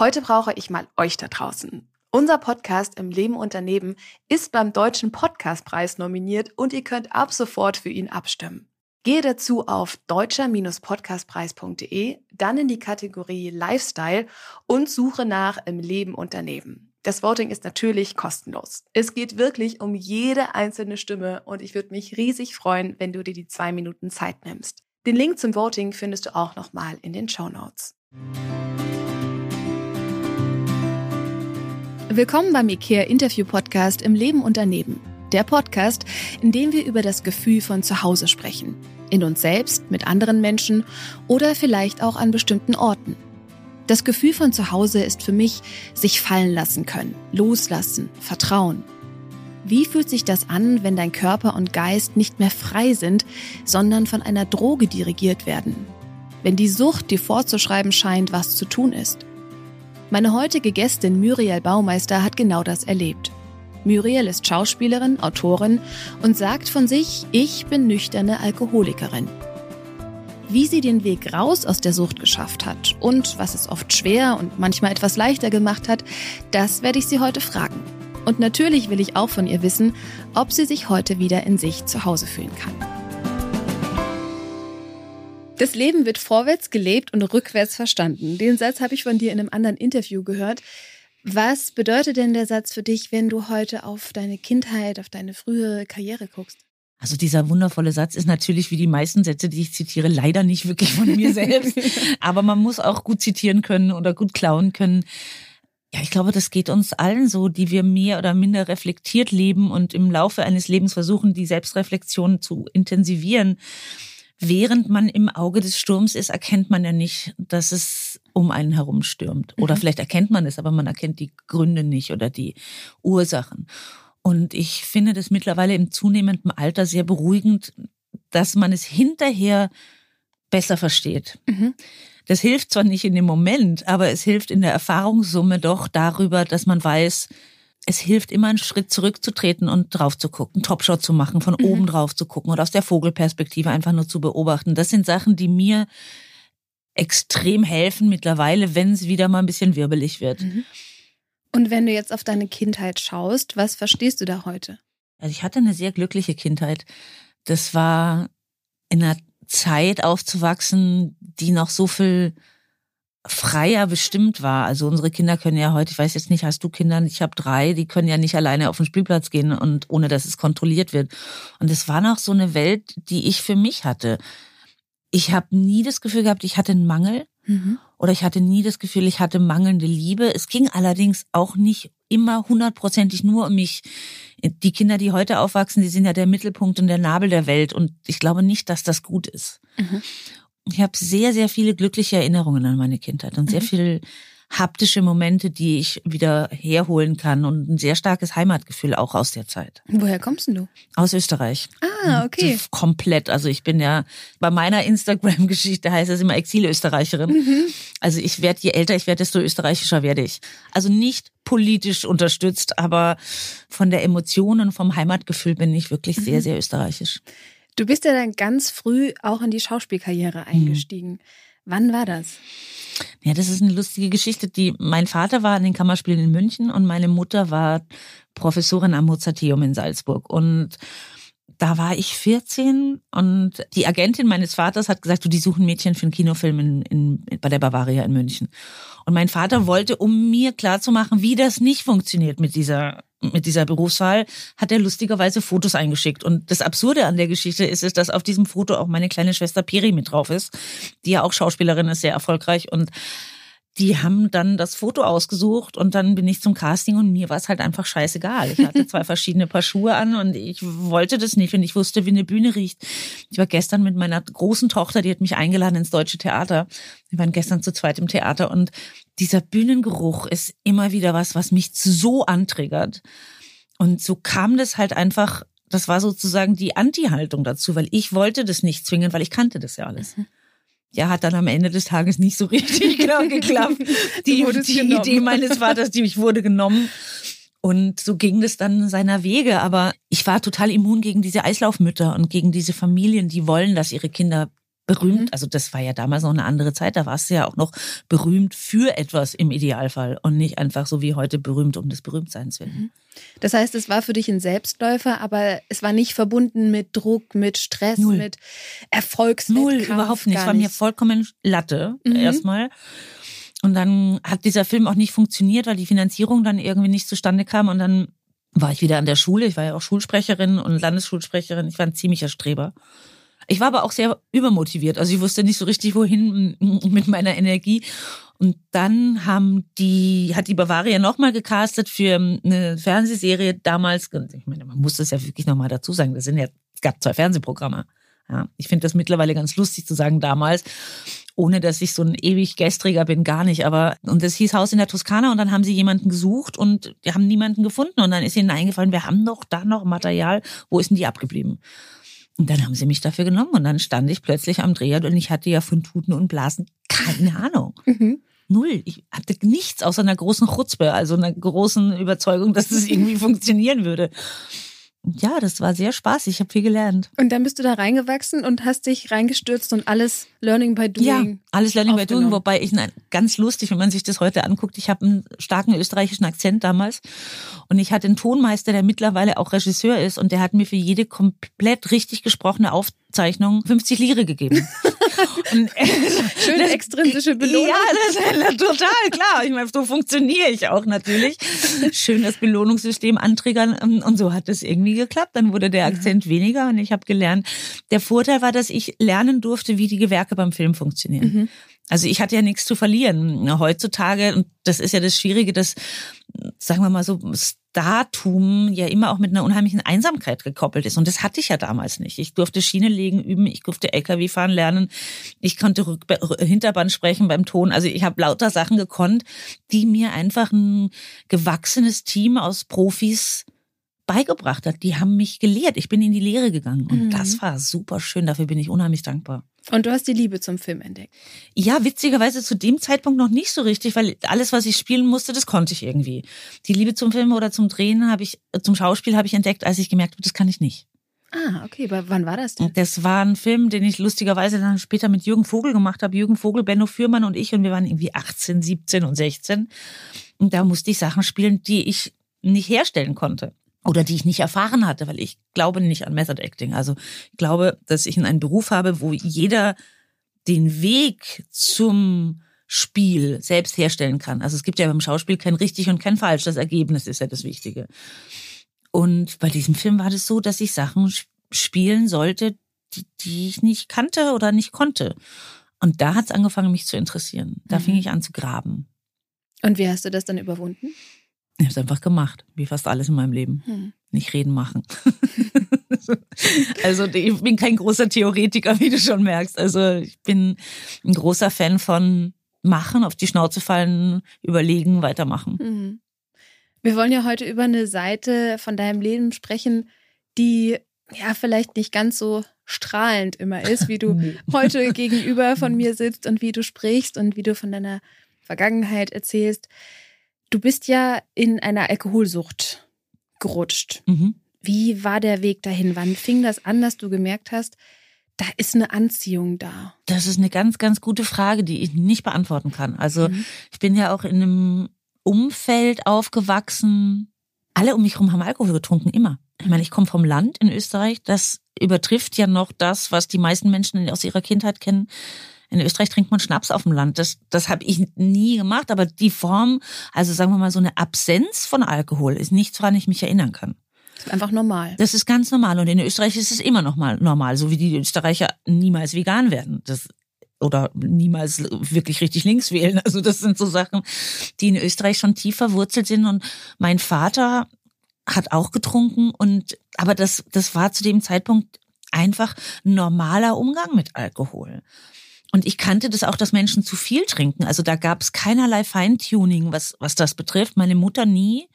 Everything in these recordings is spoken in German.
Heute brauche ich mal euch da draußen. Unser Podcast im Leben und daneben ist beim Deutschen Podcastpreis nominiert und ihr könnt ab sofort für ihn abstimmen. Gehe dazu auf deutscher-podcastpreis.de, dann in die Kategorie Lifestyle und suche nach im Leben und daneben. Das Voting ist natürlich kostenlos. Es geht wirklich um jede einzelne Stimme und ich würde mich riesig freuen, wenn du dir die zwei Minuten Zeit nimmst. Den Link zum Voting findest du auch nochmal in den Show Notes. Willkommen beim IKEA Interview Podcast im Leben und daneben. Der Podcast, in dem wir über das Gefühl von Zuhause sprechen. In uns selbst, mit anderen Menschen oder vielleicht auch an bestimmten Orten. Das Gefühl von Zuhause ist für mich sich fallen lassen können, loslassen, vertrauen. Wie fühlt sich das an, wenn dein Körper und Geist nicht mehr frei sind, sondern von einer Droge dirigiert werden? Wenn die Sucht dir vorzuschreiben scheint, was zu tun ist? Meine heutige Gästin Muriel Baumeister hat genau das erlebt. Muriel ist Schauspielerin, Autorin und sagt von sich, ich bin nüchterne Alkoholikerin. Wie sie den Weg raus aus der Sucht geschafft hat und was es oft schwer und manchmal etwas leichter gemacht hat, das werde ich sie heute fragen. Und natürlich will ich auch von ihr wissen, ob sie sich heute wieder in sich zu Hause fühlen kann. Das Leben wird vorwärts gelebt und rückwärts verstanden. Den Satz habe ich von dir in einem anderen Interview gehört. Was bedeutet denn der Satz für dich, wenn du heute auf deine Kindheit, auf deine frühere Karriere guckst? Also dieser wundervolle Satz ist natürlich wie die meisten Sätze, die ich zitiere, leider nicht wirklich von mir selbst. Aber man muss auch gut zitieren können oder gut klauen können. Ja, ich glaube, das geht uns allen so, die wir mehr oder minder reflektiert leben und im Laufe eines Lebens versuchen, die Selbstreflexion zu intensivieren. Während man im Auge des Sturms ist, erkennt man ja nicht, dass es um einen herum stürmt. Oder mhm. vielleicht erkennt man es, aber man erkennt die Gründe nicht oder die Ursachen. Und ich finde das mittlerweile im zunehmenden Alter sehr beruhigend, dass man es hinterher besser versteht. Mhm. Das hilft zwar nicht in dem Moment, aber es hilft in der Erfahrungssumme doch darüber, dass man weiß, es hilft immer einen Schritt zurückzutreten und drauf zu gucken, Topshot zu machen, von mhm. oben drauf zu gucken oder aus der Vogelperspektive einfach nur zu beobachten. Das sind Sachen, die mir extrem helfen mittlerweile, wenn es wieder mal ein bisschen wirbelig wird. Mhm. Und wenn du jetzt auf deine Kindheit schaust, was verstehst du da heute? Also ich hatte eine sehr glückliche Kindheit. Das war in einer Zeit aufzuwachsen, die noch so viel freier bestimmt war. Also unsere Kinder können ja heute, ich weiß jetzt nicht, hast du Kinder? Ich habe drei, die können ja nicht alleine auf den Spielplatz gehen und ohne dass es kontrolliert wird. Und es war noch so eine Welt, die ich für mich hatte. Ich habe nie das Gefühl gehabt, ich hatte einen Mangel. Mhm oder ich hatte nie das Gefühl, ich hatte mangelnde Liebe. Es ging allerdings auch nicht immer hundertprozentig nur um mich. Die Kinder, die heute aufwachsen, die sind ja der Mittelpunkt und der Nabel der Welt und ich glaube nicht, dass das gut ist. Mhm. Ich habe sehr, sehr viele glückliche Erinnerungen an meine Kindheit und sehr mhm. viel haptische Momente, die ich wieder herholen kann und ein sehr starkes Heimatgefühl auch aus der Zeit. Woher kommst denn du? Aus Österreich. Ah, okay. Komplett. Also ich bin ja bei meiner Instagram-Geschichte heißt es immer Exilösterreicherin. Mhm. Also ich werde, je älter ich werde, desto österreichischer werde ich. Also nicht politisch unterstützt, aber von der Emotion und vom Heimatgefühl bin ich wirklich mhm. sehr, sehr österreichisch. Du bist ja dann ganz früh auch in die Schauspielkarriere eingestiegen. Mhm. Wann war das? Ja, das ist eine lustige Geschichte. Die, mein Vater war in den Kammerspielen in München und meine Mutter war Professorin am Mozarteum in Salzburg. Und da war ich 14 und die Agentin meines Vaters hat gesagt, du, die suchen Mädchen für einen Kinofilm in, in, bei der Bavaria in München. Und mein Vater wollte, um mir klarzumachen, wie das nicht funktioniert mit dieser mit dieser Berufswahl, hat er lustigerweise Fotos eingeschickt. Und das Absurde an der Geschichte ist, ist, dass auf diesem Foto auch meine kleine Schwester Peri mit drauf ist, die ja auch Schauspielerin ist, sehr erfolgreich. Und die haben dann das Foto ausgesucht und dann bin ich zum Casting und mir war es halt einfach scheißegal. Ich hatte zwei verschiedene Paar Schuhe an und ich wollte das nicht und ich wusste, wie eine Bühne riecht. Ich war gestern mit meiner großen Tochter, die hat mich eingeladen ins Deutsche Theater. Wir waren gestern zu zweit im Theater und dieser Bühnengeruch ist immer wieder was, was mich so antriggert. Und so kam das halt einfach, das war sozusagen die Anti-Haltung dazu, weil ich wollte das nicht zwingen, weil ich kannte das ja alles. Mhm ja, hat dann am Ende des Tages nicht so richtig genau geklappt. Die, die Idee meines Vaters, die ich wurde genommen. Und so ging das dann seiner Wege. Aber ich war total immun gegen diese Eislaufmütter und gegen diese Familien, die wollen, dass ihre Kinder berühmt. Mhm. Also das war ja damals noch eine andere Zeit. Da warst du ja auch noch berühmt für etwas im Idealfall und nicht einfach so wie heute berühmt um des Berühmtseins willen. Mhm. Das heißt, es war für dich ein Selbstläufer, aber es war nicht verbunden mit Druck, mit Stress, Null. mit Erfolgswettkampf. Null, überhaupt nicht. Es war mir vollkommen Latte mhm. erstmal. Und dann hat dieser Film auch nicht funktioniert, weil die Finanzierung dann irgendwie nicht zustande kam und dann war ich wieder an der Schule. Ich war ja auch Schulsprecherin und Landesschulsprecherin. Ich war ein ziemlicher Streber. Ich war aber auch sehr übermotiviert. Also ich wusste nicht so richtig, wohin mit meiner Energie. Und dann haben die, hat die Bavaria nochmal gecastet für eine Fernsehserie damals. Ich meine, man muss das ja wirklich nochmal dazu sagen. Das sind ja, es gab zwei Fernsehprogramme. Ja, ich finde das mittlerweile ganz lustig zu sagen damals, ohne dass ich so ein ewig Gestriger bin, gar nicht. Aber und das hieß Haus in der Toskana und dann haben sie jemanden gesucht und die haben niemanden gefunden und dann ist ihnen eingefallen, wir haben doch da noch Material, wo ist denn die abgeblieben? Und dann haben sie mich dafür genommen und dann stand ich plötzlich am Drehort und ich hatte ja von Tuten und Blasen keine Ahnung. Mhm. Null. Ich hatte nichts außer einer großen Chutzpe, also einer großen Überzeugung, dass das irgendwie funktionieren würde ja, das war sehr spaßig. Ich habe viel gelernt. Und dann bist du da reingewachsen und hast dich reingestürzt und alles Learning by Doing. Ja, alles Learning by Doing, wobei ich ganz lustig, wenn man sich das heute anguckt, ich habe einen starken österreichischen Akzent damals und ich hatte einen Tonmeister, der mittlerweile auch Regisseur ist und der hat mir für jede komplett richtig gesprochene Aufzeichnung 50 Lire gegeben. und, äh, Schöne das, extrinsische Belohnung. Ja, das ist total klar. Ich meine, so funktioniere ich auch natürlich. Schön das Belohnungssystem antriggern und so hat es irgendwie geklappt. Dann wurde der Akzent ja. weniger und ich habe gelernt. Der Vorteil war, dass ich lernen durfte, wie die Gewerke beim Film funktionieren. Mhm. Also ich hatte ja nichts zu verlieren. Heutzutage, und das ist ja das Schwierige, dass, sagen wir mal so, Startum ja immer auch mit einer unheimlichen Einsamkeit gekoppelt ist. Und das hatte ich ja damals nicht. Ich durfte Schiene legen üben, ich durfte LKW fahren lernen, ich konnte Rück Hinterband sprechen beim Ton. Also ich habe lauter Sachen gekonnt, die mir einfach ein gewachsenes Team aus Profis beigebracht hat. Die haben mich gelehrt. Ich bin in die Lehre gegangen und mhm. das war super schön. Dafür bin ich unheimlich dankbar. Und du hast die Liebe zum Film entdeckt? Ja, witzigerweise zu dem Zeitpunkt noch nicht so richtig, weil alles, was ich spielen musste, das konnte ich irgendwie. Die Liebe zum Film oder zum Drehen habe ich, zum Schauspiel habe ich entdeckt, als ich gemerkt habe, das kann ich nicht. Ah, okay. Aber wann war das denn? Das war ein Film, den ich lustigerweise dann später mit Jürgen Vogel gemacht habe. Jürgen Vogel, Benno Fürmann und ich und wir waren irgendwie 18, 17 und 16. Und da musste ich Sachen spielen, die ich nicht herstellen konnte oder die ich nicht erfahren hatte, weil ich glaube nicht an Method Acting. Also ich glaube, dass ich in einen Beruf habe, wo jeder den Weg zum Spiel selbst herstellen kann. Also es gibt ja beim Schauspiel kein richtig und kein falsch. Das Ergebnis ist ja das Wichtige. Und bei diesem Film war das so, dass ich Sachen spielen sollte, die, die ich nicht kannte oder nicht konnte. Und da hat es angefangen, mich zu interessieren. Da mhm. fing ich an zu graben. Und wie hast du das dann überwunden? Ich habe es einfach gemacht, wie fast alles in meinem Leben. Hm. Nicht reden machen. also ich bin kein großer Theoretiker, wie du schon merkst. Also ich bin ein großer Fan von machen, auf die Schnauze fallen, überlegen, weitermachen. Mhm. Wir wollen ja heute über eine Seite von deinem Leben sprechen, die ja vielleicht nicht ganz so strahlend immer ist, wie du heute gegenüber von mir sitzt und wie du sprichst und wie du von deiner Vergangenheit erzählst. Du bist ja in einer Alkoholsucht gerutscht. Mhm. Wie war der Weg dahin? Wann fing das an, dass du gemerkt hast, da ist eine Anziehung da? Das ist eine ganz, ganz gute Frage, die ich nicht beantworten kann. Also mhm. ich bin ja auch in einem Umfeld aufgewachsen. Alle um mich herum haben Alkohol getrunken, immer. Ich meine, ich komme vom Land in Österreich. Das übertrifft ja noch das, was die meisten Menschen aus ihrer Kindheit kennen. In Österreich trinkt man Schnaps auf dem Land. Das, das habe ich nie gemacht, aber die Form, also sagen wir mal so eine Absenz von Alkohol, ist nichts, woran ich mich erinnern kann. Das ist einfach normal. Das ist ganz normal. Und in Österreich ist es immer noch mal normal, so wie die Österreicher niemals vegan werden. Das oder niemals wirklich richtig links wählen. Also das sind so Sachen, die in Österreich schon tief verwurzelt sind. Und mein Vater hat auch getrunken und aber das das war zu dem Zeitpunkt einfach normaler Umgang mit Alkohol. Und ich kannte das auch, dass Menschen zu viel trinken. Also da gab es keinerlei Feintuning, was, was das betrifft. Meine Mutter nie.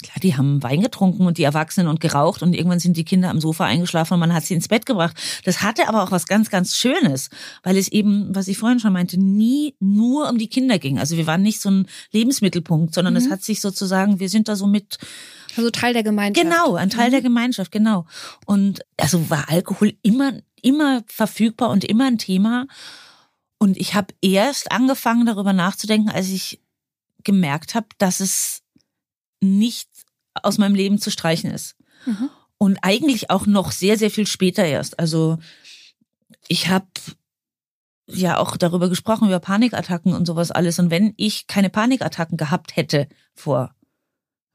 Klar, die haben Wein getrunken und die Erwachsenen und geraucht und irgendwann sind die Kinder am Sofa eingeschlafen und man hat sie ins Bett gebracht. Das hatte aber auch was ganz, ganz Schönes, weil es eben, was ich vorhin schon meinte, nie nur um die Kinder ging. Also wir waren nicht so ein Lebensmittelpunkt, sondern mhm. es hat sich sozusagen, wir sind da so mit Also Teil der Gemeinschaft. Genau, ein Teil mhm. der Gemeinschaft, genau. Und also war Alkohol immer, immer verfügbar und immer ein Thema. Und ich habe erst angefangen, darüber nachzudenken, als ich gemerkt habe, dass es nicht aus meinem Leben zu streichen ist. Mhm. Und eigentlich auch noch sehr, sehr viel später erst. Also ich habe ja auch darüber gesprochen, über Panikattacken und sowas alles. Und wenn ich keine Panikattacken gehabt hätte vor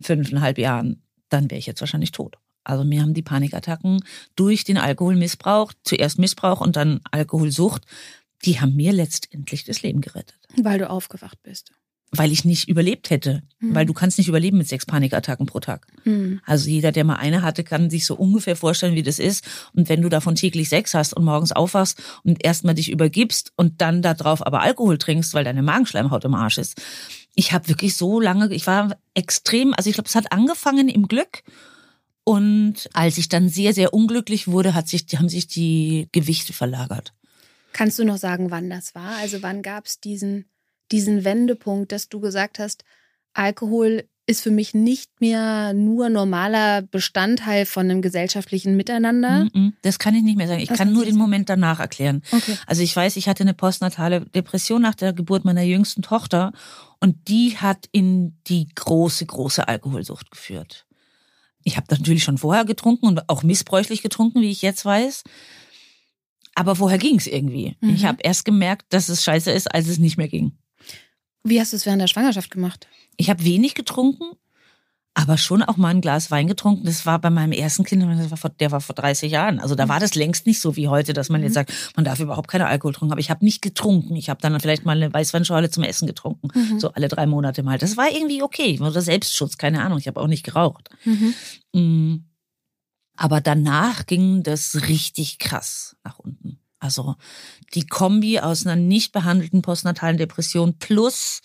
fünfeinhalb Jahren, dann wäre ich jetzt wahrscheinlich tot. Also mir haben die Panikattacken durch den Alkoholmissbrauch, zuerst Missbrauch und dann Alkoholsucht, die haben mir letztendlich das Leben gerettet. Weil du aufgewacht bist weil ich nicht überlebt hätte. Mhm. Weil du kannst nicht überleben mit sechs Panikattacken pro Tag. Mhm. Also jeder, der mal eine hatte, kann sich so ungefähr vorstellen, wie das ist. Und wenn du davon täglich sechs hast und morgens aufwachst und erstmal dich übergibst und dann darauf aber Alkohol trinkst, weil deine Magenschleimhaut im Arsch ist. Ich habe wirklich so lange, ich war extrem, also ich glaube, es hat angefangen im Glück. Und als ich dann sehr, sehr unglücklich wurde, hat sich, haben sich die Gewichte verlagert. Kannst du noch sagen, wann das war? Also wann gab es diesen diesen Wendepunkt, dass du gesagt hast, Alkohol ist für mich nicht mehr nur normaler Bestandteil von einem gesellschaftlichen Miteinander? Das kann ich nicht mehr sagen. Ich Was kann nur den Moment danach erklären. Okay. Also ich weiß, ich hatte eine postnatale Depression nach der Geburt meiner jüngsten Tochter und die hat in die große, große Alkoholsucht geführt. Ich habe natürlich schon vorher getrunken und auch missbräuchlich getrunken, wie ich jetzt weiß. Aber vorher ging es irgendwie. Mhm. Ich habe erst gemerkt, dass es scheiße ist, als es nicht mehr ging. Wie hast du es während der Schwangerschaft gemacht? Ich habe wenig getrunken, aber schon auch mal ein Glas Wein getrunken. Das war bei meinem ersten Kind, der war vor, der war vor 30 Jahren. Also da war das längst nicht so wie heute, dass man jetzt mhm. sagt, man darf überhaupt keine Alkohol trinken. Aber ich habe nicht getrunken. Ich habe dann vielleicht mal eine Weißweinschorle zum Essen getrunken. Mhm. So alle drei Monate mal. Das war irgendwie okay. Oder Selbstschutz, keine Ahnung. Ich habe auch nicht geraucht. Mhm. Mm. Aber danach ging das richtig krass nach unten. Also die Kombi aus einer nicht behandelten postnatalen Depression plus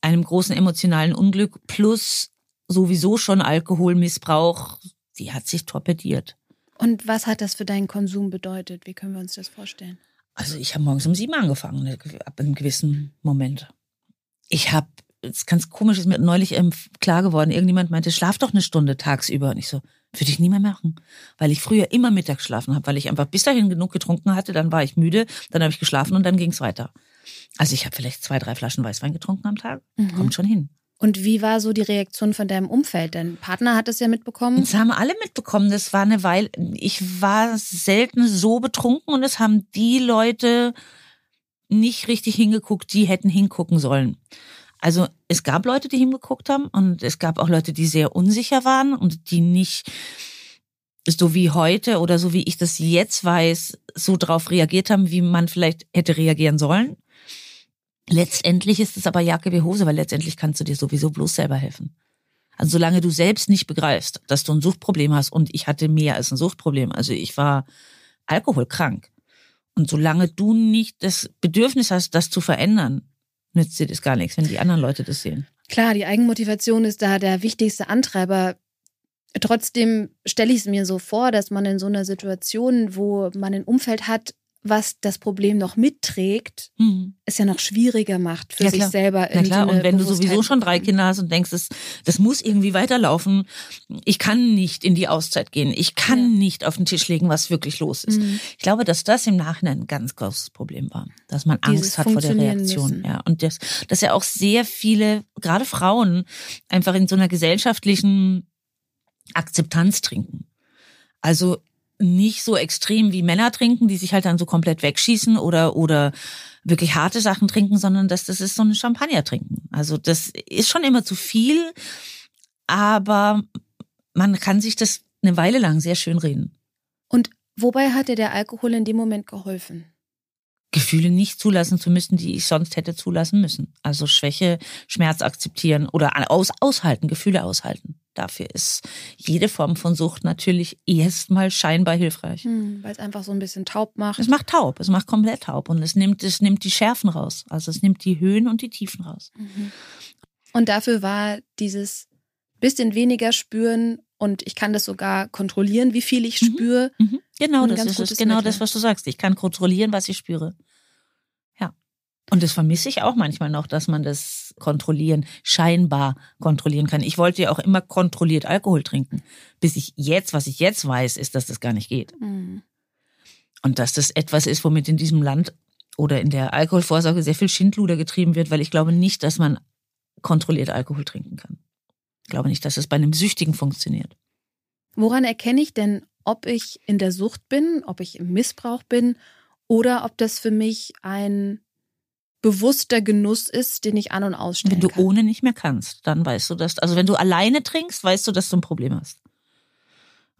einem großen emotionalen Unglück plus sowieso schon Alkoholmissbrauch, die hat sich torpediert. Und was hat das für deinen Konsum bedeutet? Wie können wir uns das vorstellen? Also ich habe morgens um sieben angefangen, ne, ab einem gewissen Moment. Ich habe, es ist ganz komisch, ist mir neulich ähm, klar geworden, irgendjemand meinte, schlaf doch eine Stunde tagsüber. Und ich so, würde ich nie mehr machen, weil ich früher immer mittags geschlafen habe, weil ich einfach bis dahin genug getrunken hatte, dann war ich müde, dann habe ich geschlafen und dann ging es weiter. Also ich habe vielleicht zwei, drei Flaschen Weißwein getrunken am Tag, mhm. kommt schon hin. Und wie war so die Reaktion von deinem Umfeld? Dein Partner hat es ja mitbekommen. Das haben alle mitbekommen. Das war eine Weile. Ich war selten so betrunken und es haben die Leute nicht richtig hingeguckt, die hätten hingucken sollen. Also es gab Leute, die hingeguckt haben und es gab auch Leute, die sehr unsicher waren und die nicht so wie heute oder so wie ich das jetzt weiß, so drauf reagiert haben, wie man vielleicht hätte reagieren sollen. Letztendlich ist es aber Jacke wie Hose, weil letztendlich kannst du dir sowieso bloß selber helfen. Also solange du selbst nicht begreifst, dass du ein Suchtproblem hast und ich hatte mehr als ein Suchtproblem, also ich war alkoholkrank. Und solange du nicht das Bedürfnis hast, das zu verändern, nützt dir das gar nichts, wenn die anderen Leute das sehen. Klar, die Eigenmotivation ist da der wichtigste Antreiber. Trotzdem stelle ich es mir so vor, dass man in so einer Situation, wo man ein Umfeld hat, was das Problem noch mitträgt, mhm. es ja noch schwieriger macht für ja, sich selber. Na klar, und wenn du sowieso schon drei Kinder hast und denkst, das, das muss irgendwie weiterlaufen, ich kann nicht in die Auszeit gehen, ich kann ja. nicht auf den Tisch legen, was wirklich los ist. Mhm. Ich glaube, dass das im Nachhinein ein ganz großes Problem war, dass man Angst hat vor der Reaktion. Müssen. Ja, und das, dass ja auch sehr viele, gerade Frauen, einfach in so einer gesellschaftlichen Akzeptanz trinken. Also nicht so extrem wie Männer trinken, die sich halt dann so komplett wegschießen oder, oder wirklich harte Sachen trinken, sondern dass das ist so ein Champagner trinken. Also das ist schon immer zu viel, aber man kann sich das eine Weile lang sehr schön reden. Und wobei hat dir der Alkohol in dem Moment geholfen? Gefühle nicht zulassen zu müssen, die ich sonst hätte zulassen müssen. Also Schwäche, Schmerz akzeptieren oder aus, aushalten, Gefühle aushalten. Dafür ist jede Form von Sucht natürlich erstmal scheinbar hilfreich. Hm, Weil es einfach so ein bisschen taub macht. Es macht taub, es macht komplett taub und es nimmt, es nimmt die Schärfen raus. Also es nimmt die Höhen und die Tiefen raus. Mhm. Und dafür war dieses bisschen weniger spüren und ich kann das sogar kontrollieren, wie viel ich mhm. spüre. Mhm. Genau, das ist genau Mittel. das, was du sagst. Ich kann kontrollieren, was ich spüre. Und das vermisse ich auch manchmal noch, dass man das kontrollieren, scheinbar kontrollieren kann. Ich wollte ja auch immer kontrolliert Alkohol trinken. Bis ich jetzt, was ich jetzt weiß, ist, dass das gar nicht geht. Mhm. Und dass das etwas ist, womit in diesem Land oder in der Alkoholvorsorge sehr viel Schindluder getrieben wird, weil ich glaube nicht, dass man kontrolliert Alkohol trinken kann. Ich glaube nicht, dass es bei einem Süchtigen funktioniert. Woran erkenne ich denn, ob ich in der Sucht bin, ob ich im Missbrauch bin oder ob das für mich ein bewusster Genuss ist, den ich an- und ausstellen Wenn du kann. ohne nicht mehr kannst, dann weißt du das. Also wenn du alleine trinkst, weißt du, dass du ein Problem hast.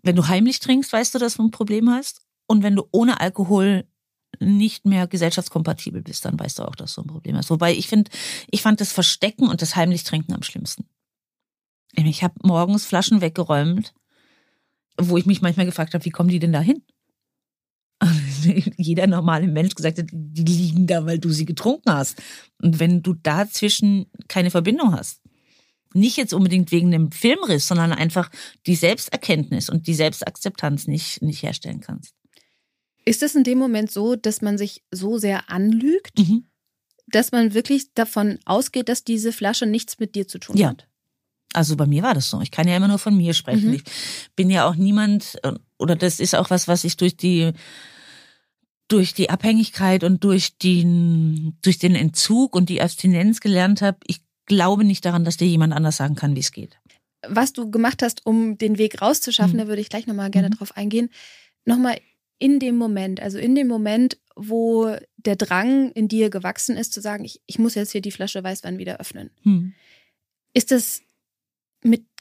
Wenn du heimlich trinkst, weißt du, dass du ein Problem hast. Und wenn du ohne Alkohol nicht mehr gesellschaftskompatibel bist, dann weißt du auch, dass du ein Problem hast. Wobei ich finde, ich fand das Verstecken und das heimlich Trinken am schlimmsten. Ich habe morgens Flaschen weggeräumt, wo ich mich manchmal gefragt habe, wie kommen die denn da hin? Jeder normale Mensch gesagt hat, die liegen da, weil du sie getrunken hast. Und wenn du dazwischen keine Verbindung hast, nicht jetzt unbedingt wegen einem Filmriss, sondern einfach die Selbsterkenntnis und die Selbstakzeptanz nicht, nicht herstellen kannst. Ist es in dem Moment so, dass man sich so sehr anlügt, mhm. dass man wirklich davon ausgeht, dass diese Flasche nichts mit dir zu tun ja. hat? Also bei mir war das so. Ich kann ja immer nur von mir sprechen. Mhm. Ich bin ja auch niemand, oder das ist auch was, was ich durch die durch die Abhängigkeit und durch den, durch den Entzug und die Abstinenz gelernt habe, ich glaube nicht daran, dass dir jemand anders sagen kann, wie es geht. Was du gemacht hast, um den Weg rauszuschaffen, mhm. da würde ich gleich nochmal gerne mhm. drauf eingehen. Nochmal in dem Moment, also in dem Moment, wo der Drang in dir gewachsen ist, zu sagen, ich, ich muss jetzt hier die Flasche Weißwein wieder öffnen. Mhm. Ist das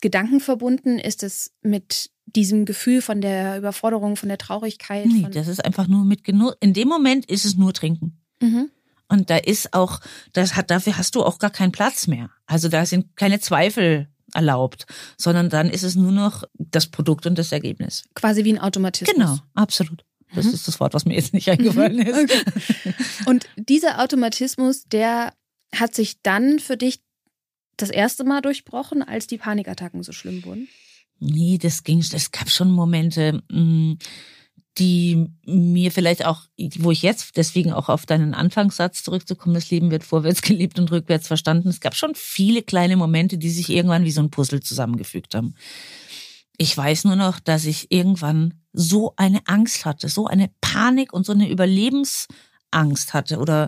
Gedanken verbunden? Ist es mit diesem Gefühl von der Überforderung, von der Traurigkeit? Nee, das ist einfach nur mit Genuss. In dem Moment ist es nur Trinken. Mhm. Und da ist auch, das hat, dafür hast du auch gar keinen Platz mehr. Also da sind keine Zweifel erlaubt, sondern dann ist es nur noch das Produkt und das Ergebnis. Quasi wie ein Automatismus. Genau, absolut. Das mhm. ist das Wort, was mir jetzt nicht eingefallen mhm. ist. Okay. Und dieser Automatismus, der hat sich dann für dich das erste Mal durchbrochen, als die Panikattacken so schlimm wurden? Nee, das ging, es gab schon Momente, mm, die mir vielleicht auch, wo ich jetzt deswegen auch auf deinen Anfangssatz zurückzukommen, das Leben wird vorwärts gelebt und rückwärts verstanden. Es gab schon viele kleine Momente, die sich irgendwann wie so ein Puzzle zusammengefügt haben. Ich weiß nur noch, dass ich irgendwann so eine Angst hatte, so eine Panik und so eine Überlebensangst hatte oder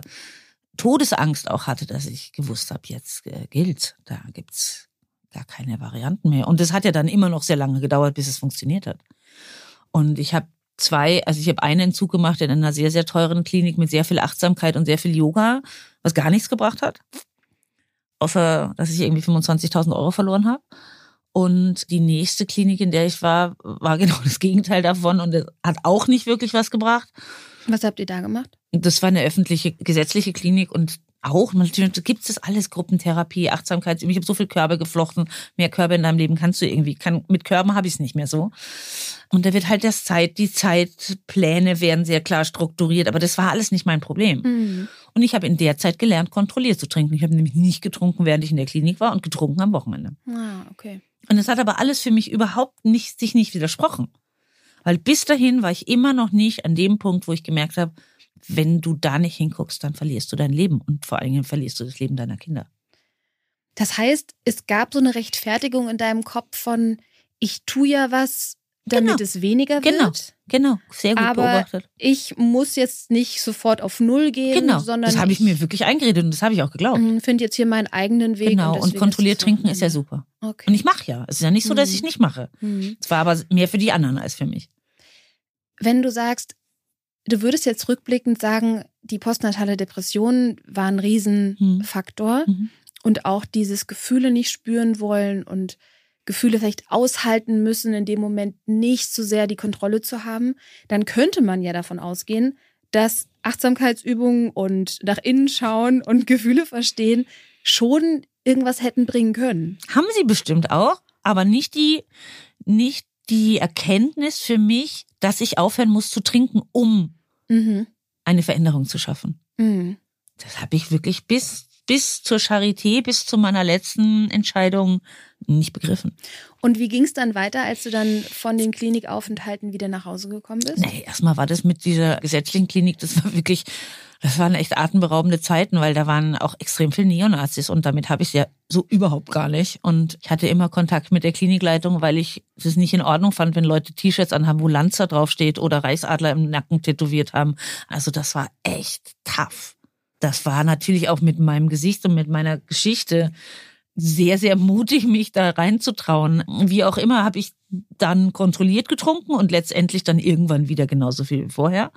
Todesangst auch hatte, dass ich gewusst habe, jetzt äh, gilt, da gibt's gar keine Varianten mehr. Und es hat ja dann immer noch sehr lange gedauert, bis es funktioniert hat. Und ich habe zwei, also ich habe einen Entzug gemacht in einer sehr, sehr teuren Klinik mit sehr viel Achtsamkeit und sehr viel Yoga, was gar nichts gebracht hat. Außer, dass ich irgendwie 25.000 Euro verloren habe. Und die nächste Klinik, in der ich war, war genau das Gegenteil davon und hat auch nicht wirklich was gebracht. Was habt ihr da gemacht? Das war eine öffentliche, gesetzliche Klinik und auch, natürlich gibt es alles, Gruppentherapie, Achtsamkeit. Ich habe so viel Körbe geflochten, mehr Körbe in deinem Leben kannst du irgendwie. Kann, mit Körben habe ich es nicht mehr so. Und da wird halt das Zeit, die Zeitpläne werden sehr klar strukturiert, aber das war alles nicht mein Problem. Mhm. Und ich habe in der Zeit gelernt, kontrolliert zu trinken. Ich habe nämlich nicht getrunken, während ich in der Klinik war und getrunken am Wochenende. Ah, okay. Und es hat aber alles für mich überhaupt nicht, sich nicht widersprochen. Weil bis dahin war ich immer noch nicht an dem Punkt, wo ich gemerkt habe, wenn du da nicht hinguckst, dann verlierst du dein Leben und vor allen Dingen verlierst du das Leben deiner Kinder. Das heißt, es gab so eine Rechtfertigung in deinem Kopf von, ich tue ja was, damit genau. es weniger wird. Genau, genau, sehr gut aber beobachtet. Ich muss jetzt nicht sofort auf Null gehen, genau. sondern. Das habe ich, mir wirklich eingeredet und das habe ich auch geglaubt. Ich finde jetzt hier meinen eigenen Weg. Genau, und, und kontrolliert so trinken ist ja super. Okay. Und ich mache ja. Es ist ja nicht so, dass ich mhm. nicht mache. Mhm. Es war aber mehr für die anderen als für mich. Wenn du sagst, du würdest jetzt rückblickend sagen, die postnatale Depression war ein Riesenfaktor mhm. und auch dieses Gefühle nicht spüren wollen und Gefühle vielleicht aushalten müssen, in dem Moment nicht so sehr die Kontrolle zu haben, dann könnte man ja davon ausgehen, dass Achtsamkeitsübungen und nach innen schauen und Gefühle verstehen schon irgendwas hätten bringen können. Haben sie bestimmt auch, aber nicht die, nicht die Erkenntnis für mich, dass ich aufhören muss zu trinken, um mhm. eine Veränderung zu schaffen. Mhm. Das habe ich wirklich bis bis zur Charité, bis zu meiner letzten Entscheidung nicht begriffen. Und wie ging es dann weiter, als du dann von den Klinikaufenthalten wieder nach Hause gekommen bist? Nee, erstmal war das mit dieser gesetzlichen Klinik, das war wirklich Das waren echt atemberaubende Zeiten, weil da waren auch extrem viele Neonazis und damit habe ich ja so überhaupt gar nicht. Und ich hatte immer Kontakt mit der Klinikleitung, weil ich es nicht in Ordnung fand, wenn Leute T-Shirts anhaben, wo Lanzer draufsteht oder Reichsadler im Nacken tätowiert haben. Also das war echt tough. Das war natürlich auch mit meinem Gesicht und mit meiner Geschichte sehr, sehr mutig, mich da reinzutrauen. Wie auch immer habe ich dann kontrolliert getrunken und letztendlich dann irgendwann wieder genauso viel wie vorher.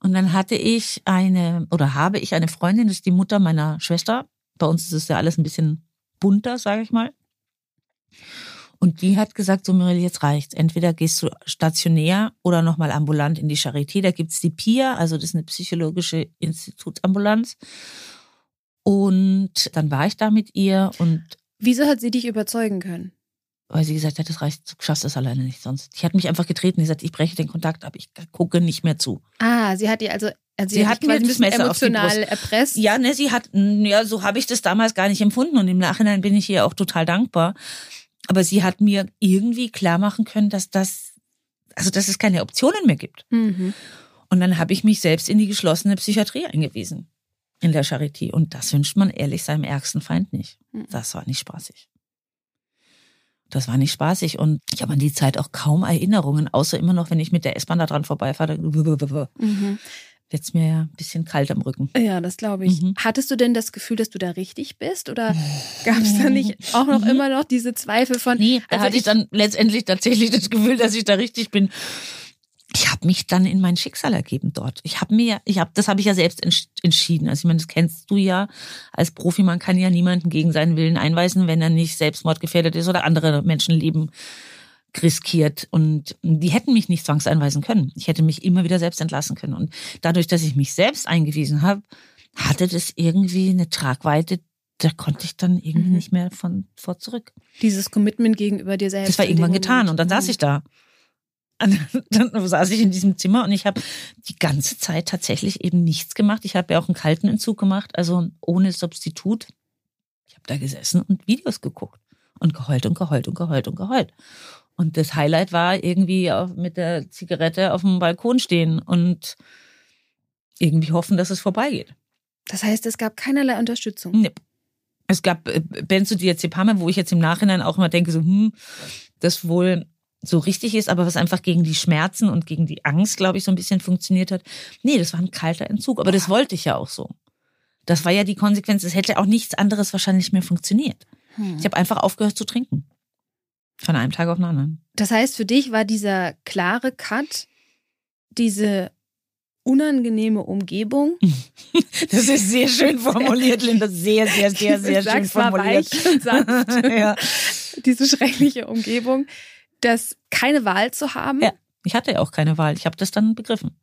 Und dann hatte ich eine oder habe ich eine Freundin, das ist die Mutter meiner Schwester. Bei uns ist es ja alles ein bisschen bunter, sage ich mal. Und die hat gesagt, so Mirel, jetzt reicht's. Entweder gehst du stationär oder nochmal ambulant in die Charité. Da gibt's die PIA, also das ist eine psychologische Institutsambulanz. Und dann war ich da mit ihr und. Wieso hat sie dich überzeugen können? weil sie gesagt hat, das reicht, du schaffst das alleine nicht sonst. Die hat mich einfach getreten, die gesagt, ich breche den Kontakt ab, ich gucke nicht mehr zu. Ah, sie hat die also, also sie, sie hat mir das Messer emotional erpresst. Ja, ne, sie hat, ja, so habe ich das damals gar nicht empfunden und im Nachhinein bin ich ihr auch total dankbar. Aber sie hat mir irgendwie klar machen können, dass das, also dass es keine Optionen mehr gibt. Mhm. Und dann habe ich mich selbst in die geschlossene Psychiatrie eingewiesen in der Charité. Und das wünscht man ehrlich seinem ärgsten Feind nicht. Mhm. Das war nicht spaßig. Das war nicht spaßig und ich habe an die Zeit auch kaum Erinnerungen, außer immer noch, wenn ich mit der S-Bahn da dran vorbeifahre. Mhm. Jetzt mir ja ein bisschen kalt am Rücken. Ja, das glaube ich. Mhm. Hattest du denn das Gefühl, dass du da richtig bist? Oder gab es da nicht auch noch mhm. immer noch diese Zweifel von. Nee, da also hatte ich, ich dann letztendlich tatsächlich das Gefühl, dass ich da richtig bin ich habe mich dann in mein Schicksal ergeben dort. Ich habe mir, ich habe, das habe ich ja selbst entschieden. Also ich meine, das kennst du ja als Profi. Man kann ja niemanden gegen seinen Willen einweisen, wenn er nicht selbstmordgefährdet ist oder andere Menschenleben riskiert. Und die hätten mich nicht zwangseinweisen können. Ich hätte mich immer wieder selbst entlassen können. Und dadurch, dass ich mich selbst eingewiesen habe, hatte das irgendwie eine Tragweite, da konnte ich dann irgendwie mhm. nicht mehr von vor zurück. Dieses Commitment gegenüber dir selbst. Das war irgendwann getan und dann saß mhm. ich da. dann saß ich in diesem Zimmer und ich habe die ganze Zeit tatsächlich eben nichts gemacht. Ich habe ja auch einen kalten Entzug gemacht, also ohne Substitut. Ich habe da gesessen und Videos geguckt und geheult und geheult und geheult und geheult. Und das Highlight war irgendwie mit der Zigarette auf dem Balkon stehen und irgendwie hoffen, dass es vorbeigeht. Das heißt, es gab keinerlei Unterstützung. Nee. Es gab äh, Benzodiazepame, wo ich jetzt im Nachhinein auch immer denke, so, hm, das wohl so richtig ist, aber was einfach gegen die Schmerzen und gegen die Angst, glaube ich, so ein bisschen funktioniert hat. Nee, das war ein kalter Entzug, aber das wollte ich ja auch so. Das war ja die Konsequenz. Es hätte auch nichts anderes wahrscheinlich mehr funktioniert. Hm. Ich habe einfach aufgehört zu trinken. Von einem Tag auf den anderen. Das heißt, für dich war dieser klare Cut, diese unangenehme Umgebung. Das ist sehr schön formuliert, Linda. Sehr, sehr, sehr, sehr schön formuliert. Ja. Diese schreckliche Umgebung das keine Wahl zu haben. Ja, ich hatte ja auch keine Wahl. Ich habe das dann begriffen.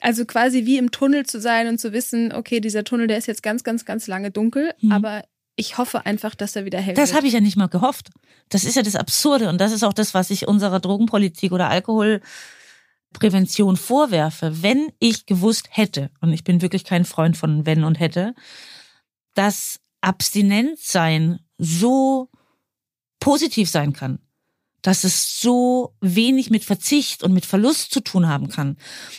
Also quasi wie im Tunnel zu sein und zu wissen, okay, dieser Tunnel, der ist jetzt ganz, ganz, ganz lange dunkel, mhm. aber ich hoffe einfach, dass er wieder hell Das habe ich ja nicht mal gehofft. Das ist ja das Absurde und das ist auch das, was ich unserer Drogenpolitik oder Alkoholprävention vorwerfe. Wenn ich gewusst hätte, und ich bin wirklich kein Freund von wenn und hätte, dass Abstinenzsein so positiv sein kann, dass es so wenig mit Verzicht und mit Verlust zu tun haben kann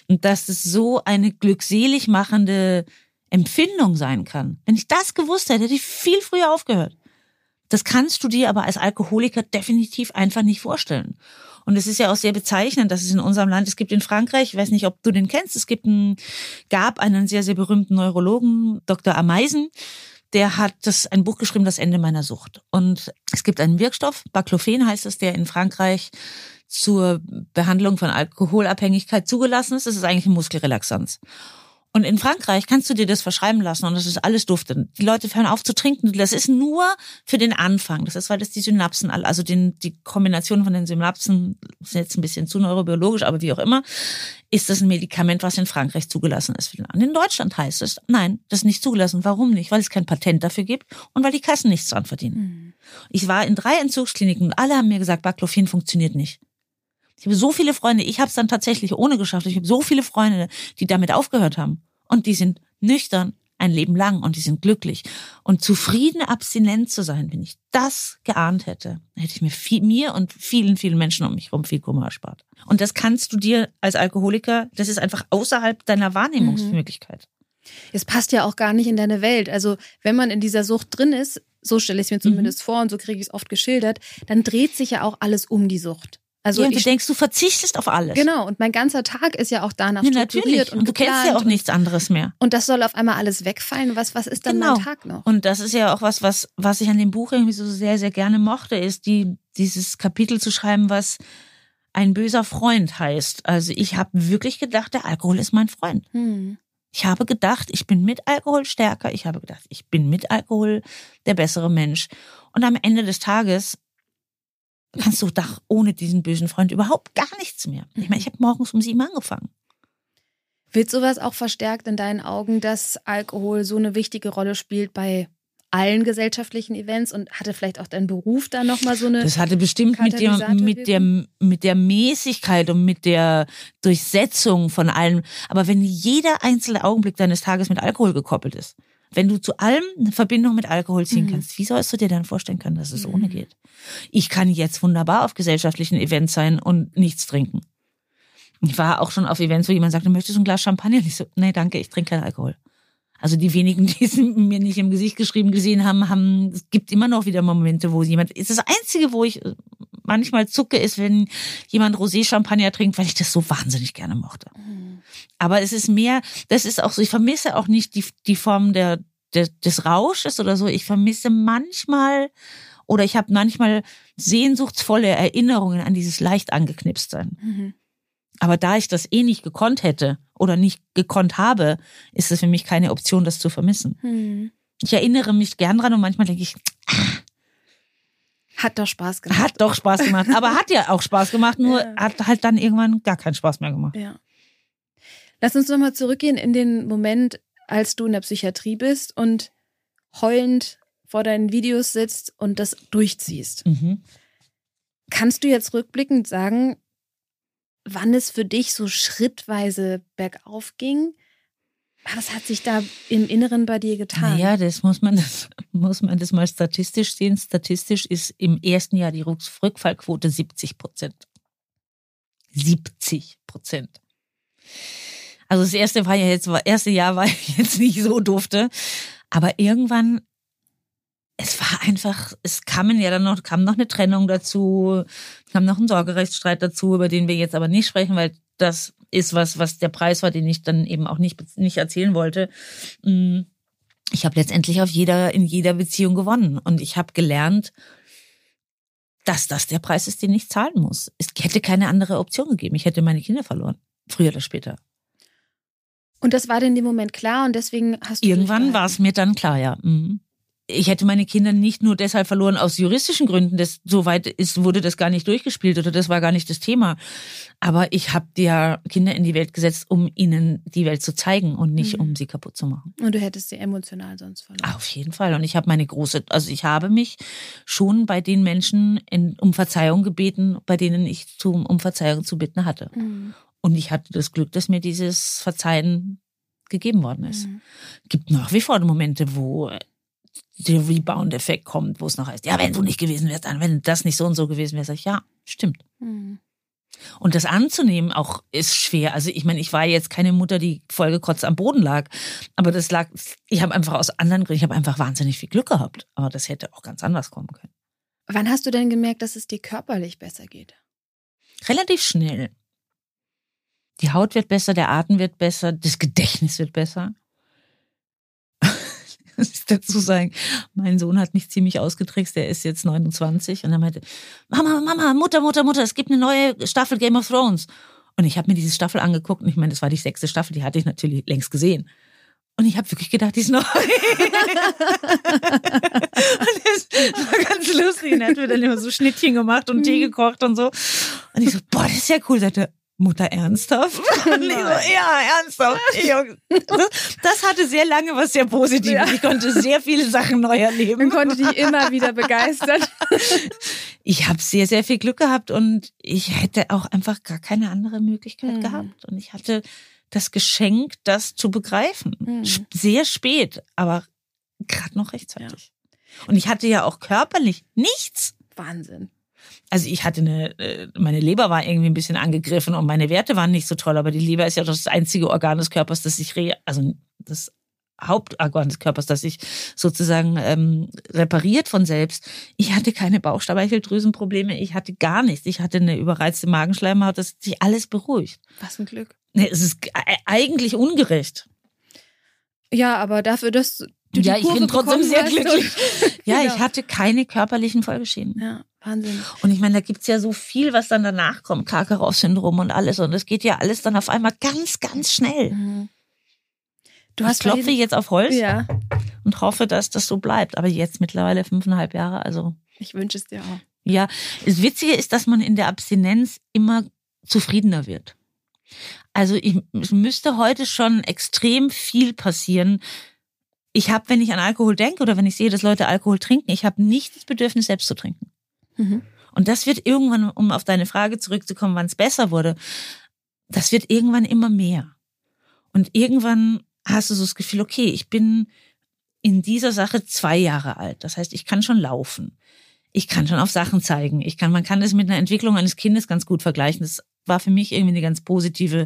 und dass es so eine glückselig machende Empfindung sein kann. Wenn ich das gewusst hätte, hätte ich viel früher aufgehört. Das kannst du dir aber als Alkoholiker definitiv einfach nicht vorstellen. Und es ist ja auch sehr bezeichnend, dass es in unserem Land, es gibt in Frankreich, ich weiß nicht, ob du den kennst, es gibt einen, gab einen sehr, sehr berühmten Neurologen, Dr. Ameisen, der hat das ein Buch geschrieben, Das Ende meiner Sucht. Und es gibt einen Wirkstoff, Baclofen heißt es, der in Frankreich zur Behandlung von Alkoholabhängigkeit zugelassen ist. Das ist eigentlich ein Muskelrelaxanz. Und in Frankreich kannst du dir das verschreiben lassen und das ist alles duftend. Die Leute hören auf zu trinken. Das ist nur für den Anfang. Das ist, weil das die Synapsen, also den, die Kombination von den Synapsen, ist jetzt ein bisschen zu neurobiologisch, aber wie auch immer, ist das ein Medikament, was in Frankreich zugelassen ist. In Deutschland heißt es, nein, das ist nicht zugelassen. Warum nicht? Weil es kein Patent dafür gibt und weil die Kassen nichts dran verdienen. Mhm. Ich war in drei Entzugskliniken und alle haben mir gesagt, Baclofen funktioniert nicht. Ich habe so viele Freunde, ich habe es dann tatsächlich ohne geschafft. Ich habe so viele Freunde, die damit aufgehört haben. Und die sind nüchtern ein Leben lang und die sind glücklich. Und zufrieden abstinent zu sein, wenn ich das geahnt hätte, hätte ich mir, viel, mir und vielen, vielen Menschen um mich herum viel Kummer erspart. Und das kannst du dir als Alkoholiker, das ist einfach außerhalb deiner Wahrnehmungsmöglichkeit. Es passt ja auch gar nicht in deine Welt. Also wenn man in dieser Sucht drin ist, so stelle ich es mir zumindest mhm. vor und so kriege ich es oft geschildert, dann dreht sich ja auch alles um die Sucht. Also ja, du denkst, du verzichtest auf alles. Genau, und mein ganzer Tag ist ja auch danach ja, strukturiert natürlich. und, und du kennst ja auch nichts anderes mehr. Und das soll auf einmal alles wegfallen. Was was ist dann genau. mein Tag noch? Und das ist ja auch was, was was ich an dem Buch irgendwie so sehr sehr gerne mochte, ist die dieses Kapitel zu schreiben, was ein böser Freund heißt. Also ich habe wirklich gedacht, der Alkohol ist mein Freund. Hm. Ich habe gedacht, ich bin mit Alkohol stärker. Ich habe gedacht, ich bin mit Alkohol der bessere Mensch. Und am Ende des Tages kannst du doch ohne diesen bösen Freund überhaupt gar nichts mehr. Ich meine, ich habe morgens um sieben angefangen. Wird sowas auch verstärkt in deinen Augen, dass Alkohol so eine wichtige Rolle spielt bei allen gesellschaftlichen Events und hatte vielleicht auch dein Beruf da nochmal so eine. Das hatte bestimmt mit der, mit der, mit der Mäßigkeit und mit der Durchsetzung von allem. Aber wenn jeder einzelne Augenblick deines Tages mit Alkohol gekoppelt ist, wenn du zu allem eine Verbindung mit Alkohol ziehen mhm. kannst, wie sollst du dir dann vorstellen können, dass es mhm. ohne geht? Ich kann jetzt wunderbar auf gesellschaftlichen Events sein und nichts trinken. Ich war auch schon auf Events, wo jemand sagte, möchtest du ein Glas Champagner? Und ich so, nee, danke, ich trinke keinen Alkohol. Also die wenigen, die es mir nicht im Gesicht geschrieben gesehen haben, haben, es gibt immer noch wieder Momente, wo jemand, ist das einzige, wo ich manchmal zucke, ist, wenn jemand Rosé-Champagner trinkt, weil ich das so wahnsinnig gerne mochte. Mhm. Aber es ist mehr, das ist auch so, ich vermisse auch nicht die, die Form der, der, des Rausches oder so. Ich vermisse manchmal oder ich habe manchmal sehnsuchtsvolle Erinnerungen an dieses leicht angeknipst sein. Mhm. Aber da ich das eh nicht gekonnt hätte oder nicht gekonnt habe, ist es für mich keine Option, das zu vermissen. Mhm. Ich erinnere mich gern dran und manchmal denke ich, ah, hat doch Spaß gemacht. Hat doch Spaß gemacht. Aber hat ja auch Spaß gemacht, nur ja. hat halt dann irgendwann gar keinen Spaß mehr gemacht. Ja. Lass uns nochmal zurückgehen in den Moment, als du in der Psychiatrie bist und heulend vor deinen Videos sitzt und das durchziehst. Mhm. Kannst du jetzt rückblickend sagen, wann es für dich so schrittweise bergauf ging? Was hat sich da im Inneren bei dir getan? Ja, das muss man, das muss man das mal statistisch sehen. Statistisch ist im ersten Jahr die Rückfallquote 70 Prozent. 70 Prozent. Also das erste war ja jetzt, das erste Jahr war jetzt nicht so dufte. Aber irgendwann, es war einfach, es kamen ja dann noch, kam noch eine Trennung dazu, kam noch ein Sorgerechtsstreit dazu, über den wir jetzt aber nicht sprechen, weil das ist was, was der Preis war, den ich dann eben auch nicht, nicht erzählen wollte. Mm, ich habe letztendlich auf jeder, in jeder Beziehung gewonnen und ich habe gelernt, dass das der Preis ist, den ich zahlen muss. Es hätte keine andere Option gegeben. Ich hätte meine Kinder verloren. Früher oder später. Und das war dir in dem Moment klar und deswegen hast du. Irgendwann war es mir dann klar, ja. Mhm ich hätte meine Kinder nicht nur deshalb verloren aus juristischen Gründen, das soweit ist wurde das gar nicht durchgespielt oder das war gar nicht das Thema, aber ich habe ja Kinder in die Welt gesetzt, um ihnen die Welt zu zeigen und nicht mhm. um sie kaputt zu machen. Und du hättest sie emotional sonst verloren. Auf jeden Fall und ich habe meine große, also ich habe mich schon bei den Menschen in, um Verzeihung gebeten, bei denen ich zum, um Verzeihung zu bitten hatte. Mhm. Und ich hatte das Glück, dass mir dieses Verzeihen gegeben worden ist. Mhm. Gibt nach wie vor Momente, wo der Rebound-Effekt kommt, wo es noch heißt, ja, wenn du nicht gewesen wärst, dann, wenn das nicht so und so gewesen wäre, sag ich, ja, stimmt. Mhm. Und das anzunehmen auch ist schwer. Also ich meine, ich war jetzt keine Mutter, die vollgekotzt am Boden lag, aber das lag, ich habe einfach aus anderen Gründen, ich habe einfach wahnsinnig viel Glück gehabt, aber das hätte auch ganz anders kommen können. Wann hast du denn gemerkt, dass es dir körperlich besser geht? Relativ schnell. Die Haut wird besser, der Atem wird besser, das Gedächtnis wird besser. muss ich dazu sagen. Mein Sohn hat mich ziemlich ausgetrickst, der ist jetzt 29 und er meinte, Mama, Mama, Mutter, Mutter, Mutter, es gibt eine neue Staffel Game of Thrones. Und ich habe mir diese Staffel angeguckt und ich meine, das war die sechste Staffel, die hatte ich natürlich längst gesehen. Und ich habe wirklich gedacht, die ist neu. und das war ganz lustig. Und er hat mir dann immer so Schnittchen gemacht und Tee mhm. gekocht und so. Und ich so, boah, das ist ja cool. Sagte, Mutter ernsthaft? Ich so, ja, ernsthaft. Das, hatte sehr lange was sehr Positives. Ja. Ich konnte sehr viele Sachen neu erleben. Man konnte dich immer wieder begeistern. Ich habe sehr, sehr viel Glück gehabt und ich hätte auch einfach gar keine andere Möglichkeit mhm. gehabt. Und ich hatte das Geschenk, das zu begreifen. Mhm. Sehr spät, aber gerade noch rechtzeitig. Ja. Und ich hatte ja auch körperlich nichts. Wahnsinn. Also ich hatte eine, äh, meine Leber war irgendwie ein bisschen angegriffen und meine Werte waren nicht so toll, aber die Leber ist ja das einzige Organ des Körpers, das sich re, also das Hauptorgan des Körpers, das sich sozusagen ähm, repariert von selbst. Ich hatte keine Bauchspeicheldrüsenprobleme, ich hatte gar nichts. Ich hatte eine überreizte Magenschleimhaut, das hat sich alles beruhigt. Was ein Glück. Nee, es ist eigentlich ungerecht. Ja, aber dafür, dass du die ja, ich bin trotzdem sehr glücklich. Ja, Genau. ich hatte keine körperlichen Folgeschäden. Ja, Wahnsinn. Und ich meine, da gibt's ja so viel, was dann danach kommt, Karkaroff-Syndrom und alles. Und es geht ja alles dann auf einmal ganz, ganz schnell. Mhm. Du Ich hast klopfe diesem- jetzt auf Holz Ja, und hoffe, dass das so bleibt. Aber jetzt mittlerweile fünfeinhalb Jahre, also ich wünsche es dir auch. ja. Das Witzige ist, dass man in der Abstinenz immer zufriedener wird. Also ich, es müsste heute schon extrem viel passieren. Ich habe, wenn ich an Alkohol denke oder wenn ich sehe, dass Leute Alkohol trinken, ich habe nicht das Bedürfnis, selbst zu trinken. Mhm. Und das wird irgendwann, um auf deine Frage zurückzukommen, wann es besser wurde, das wird irgendwann immer mehr. Und irgendwann hast du so das Gefühl, okay, ich bin in dieser Sache zwei Jahre alt. Das heißt, ich kann schon laufen. Ich kann schon auf Sachen zeigen. Ich kann, man kann es mit einer Entwicklung eines Kindes ganz gut vergleichen. Das war für mich irgendwie eine ganz positive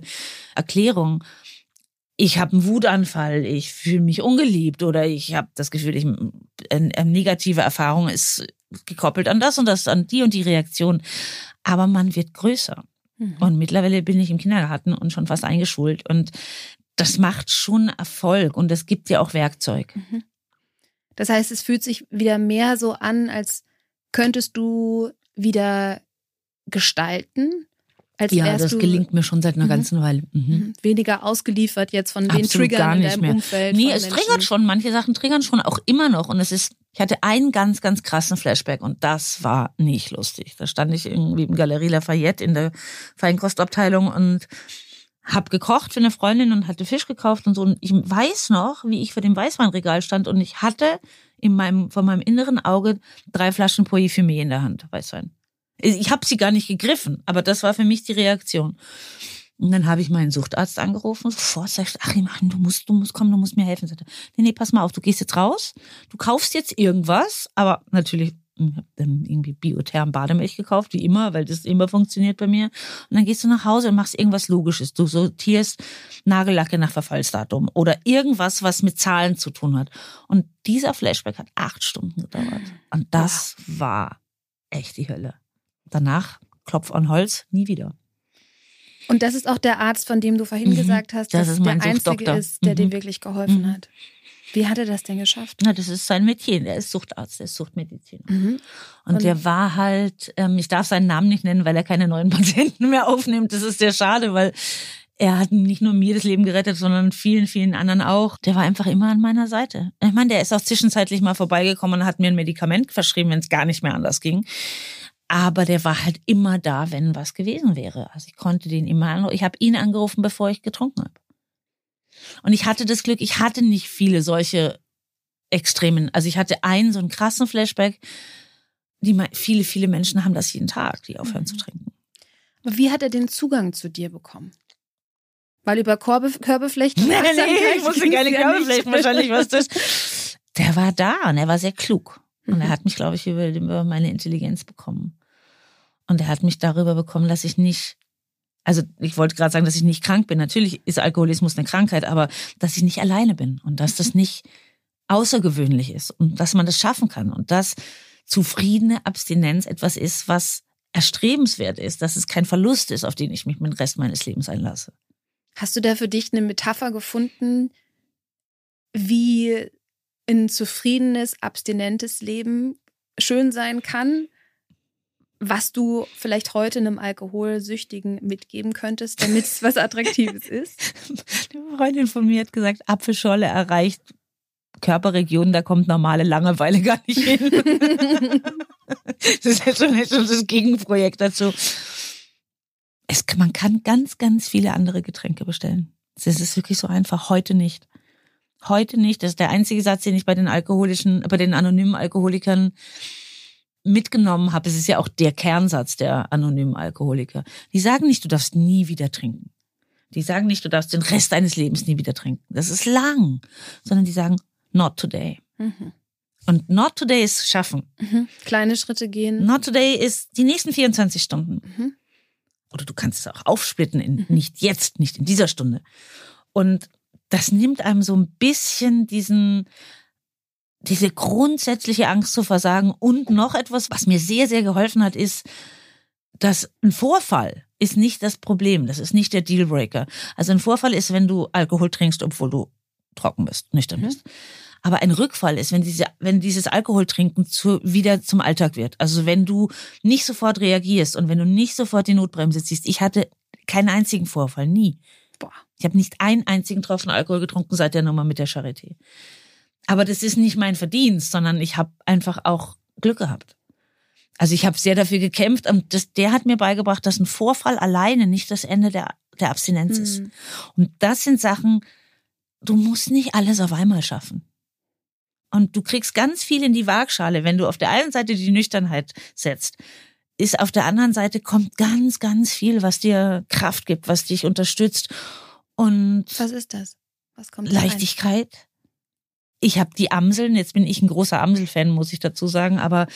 Erklärung. Ich habe einen Wutanfall, ich fühle mich ungeliebt oder ich habe das Gefühl, ich, eine, eine negative Erfahrung ist gekoppelt an das und das, an die und die Reaktion. Aber man wird größer. Mhm. Und mittlerweile bin ich im Kindergarten und schon fast eingeschult. Und das macht schon Erfolg und es gibt ja auch Werkzeug. Das heißt, es fühlt sich wieder mehr so an, als könntest du wieder gestalten, als Ja, das gelingt mir schon seit einer Mhm. ganzen Weile. Mhm. mhm, weniger ausgeliefert jetzt von den Triggern gar in nicht deinem mehr. Umfeld. Nee, von es Menschen. triggert schon. Manche Sachen triggern schon auch immer noch. Und es ist, ich hatte einen ganz, ganz krassen Flashback und das war nicht lustig. Da stand ich irgendwie im Galerie Lafayette in der Feinkostabteilung und hab gekocht für eine Freundin und hatte Fisch gekauft und so. Und ich weiß noch, wie ich vor dem Weißweinregal stand und ich hatte in meinem, vor meinem inneren Auge drei Flaschen Fumé in der Hand, Weißwein. Ich habe sie gar nicht gegriffen, aber das war für mich die Reaktion. Und dann habe ich meinen Suchtarzt angerufen, sofort sagt, Achim, Achim, du musst, du musst kommen, du musst mir helfen. Sagte, nee, nee, pass mal auf, du gehst jetzt raus, du kaufst jetzt irgendwas, aber natürlich, ich habe dann irgendwie Biotherm Bademilch gekauft, wie immer, weil das immer funktioniert bei mir. Und dann gehst du nach Hause und machst irgendwas Logisches. Du sortierst Nagellacke nach Verfallsdatum oder irgendwas, was mit Zahlen zu tun hat. Und dieser Flashback hat acht Stunden gedauert. Und das war echt die Hölle. Danach, Klopf an Holz, nie wieder. Und das ist auch der Arzt, von dem du vorhin Mhm. gesagt hast, Das dass ist mein der einzige ist, der dir Mhm. wirklich geholfen Mhm. hat. Wie hat er das denn geschafft? Na, das ist sein Metier. Der ist Suchtarzt, der ist Suchtmediziner. Mhm. Und, Und- der war halt, ähm, ich darf seinen Namen nicht nennen, weil er keine neuen Patienten mehr aufnimmt. Das ist sehr schade, weil er hat nicht nur mir das Leben gerettet, sondern vielen, vielen anderen auch. Der war einfach immer an meiner Seite. Ich meine, der ist auch zwischenzeitlich mal vorbeigekommen und hat mir ein Medikament verschrieben, wenn es gar nicht mehr anders ging. Aber der war halt immer da, wenn was gewesen wäre. Also ich konnte den immer anrufen. Ich habe ihn angerufen, bevor ich getrunken habe. Und ich hatte das Glück, ich hatte nicht viele solche Extremen. Also ich hatte einen so einen krassen Flashback. Die viele, viele Menschen haben das jeden Tag, die aufhören Mhm. zu trinken. Aber wie hat er den Zugang zu dir bekommen? Weil über Korbe, Körbeflechten. Nee, nee, ich wusste keine ja Körperflächen, nicht. wahrscheinlich was das. Der war da und er war sehr klug. Und er Mhm. hat mich, glaube ich, über, über meine Intelligenz bekommen. Und er hat mich darüber bekommen, dass ich nicht, also ich wollte gerade sagen, dass ich nicht krank bin. Natürlich ist Alkoholismus eine Krankheit, aber dass ich nicht alleine bin und dass das nicht außergewöhnlich ist und dass man das schaffen kann und dass zufriedene Abstinenz etwas ist, was erstrebenswert ist, dass es kein Verlust ist, auf den ich mich den Rest meines Lebens einlasse. Hast du da für dich eine Metapher gefunden, wie ein zufriedenes, abstinentes Leben schön sein kann? Was du vielleicht heute einem Alkoholsüchtigen mitgeben könntest, damit es was Attraktives ist? Eine Freundin von mir hat gesagt, Apfelschorle erreicht Körperregionen, da kommt normale Langeweile gar nicht hin. das ist ja schon, schon das Gegenprojekt dazu. Es, man kann ganz, ganz viele andere Getränke bestellen. Es ist wirklich so einfach. Heute nicht. Heute nicht. Das ist der einzige Satz, den ich bei den alkoholischen, bei den anonymen Alkoholikern mitgenommen habe. Es ist ja auch der Kernsatz der anonymen Alkoholiker. Die sagen nicht, du darfst nie wieder trinken. Die sagen nicht, du darfst den Rest deines Lebens nie wieder trinken. Das ist lang. Sondern die sagen, not today. Mhm. Und not today ist schaffen. Mhm. Kleine Schritte gehen. Not today ist die nächsten 24 Stunden. Mhm. Oder du kannst es auch aufsplitten in nicht jetzt, nicht in dieser Stunde. Und das nimmt einem so ein bisschen diesen, diese grundsätzliche Angst zu versagen. Und noch etwas, was mir sehr, sehr geholfen hat, ist, dass ein Vorfall ist nicht das Problem. Das ist nicht der Dealbreaker. Also ein Vorfall ist, wenn du Alkohol trinkst, obwohl du trocken bist, nüchtern Mhm. bist. Aber ein Rückfall ist, wenn diese, wenn dieses Alkoholtrinken zu, wieder zum Alltag wird. Also wenn du nicht sofort reagierst und wenn du nicht sofort die Notbremse ziehst. Ich hatte keinen einzigen Vorfall, nie. Boah. Ich habe nicht einen einzigen Tropfen Alkohol getrunken seit der Nummer mit der Charité. Aber das ist nicht mein Verdienst, sondern ich habe einfach auch Glück gehabt. Also ich habe sehr dafür gekämpft und das, der hat mir beigebracht, dass ein Vorfall alleine nicht das Ende der, der Abstinenz ist. Mhm. Und das sind Sachen, du musst nicht alles auf einmal schaffen. Und du kriegst ganz viel in die Waagschale, wenn du auf der einen Seite die Nüchternheit setzt. Ist auf der anderen Seite kommt ganz, ganz viel, was dir Kraft gibt, was dich unterstützt. Und Was ist das? Was kommt? Leichtigkeit. Ich habe die Amseln, jetzt bin ich ein großer Amsel-Fan, muss ich dazu sagen, aber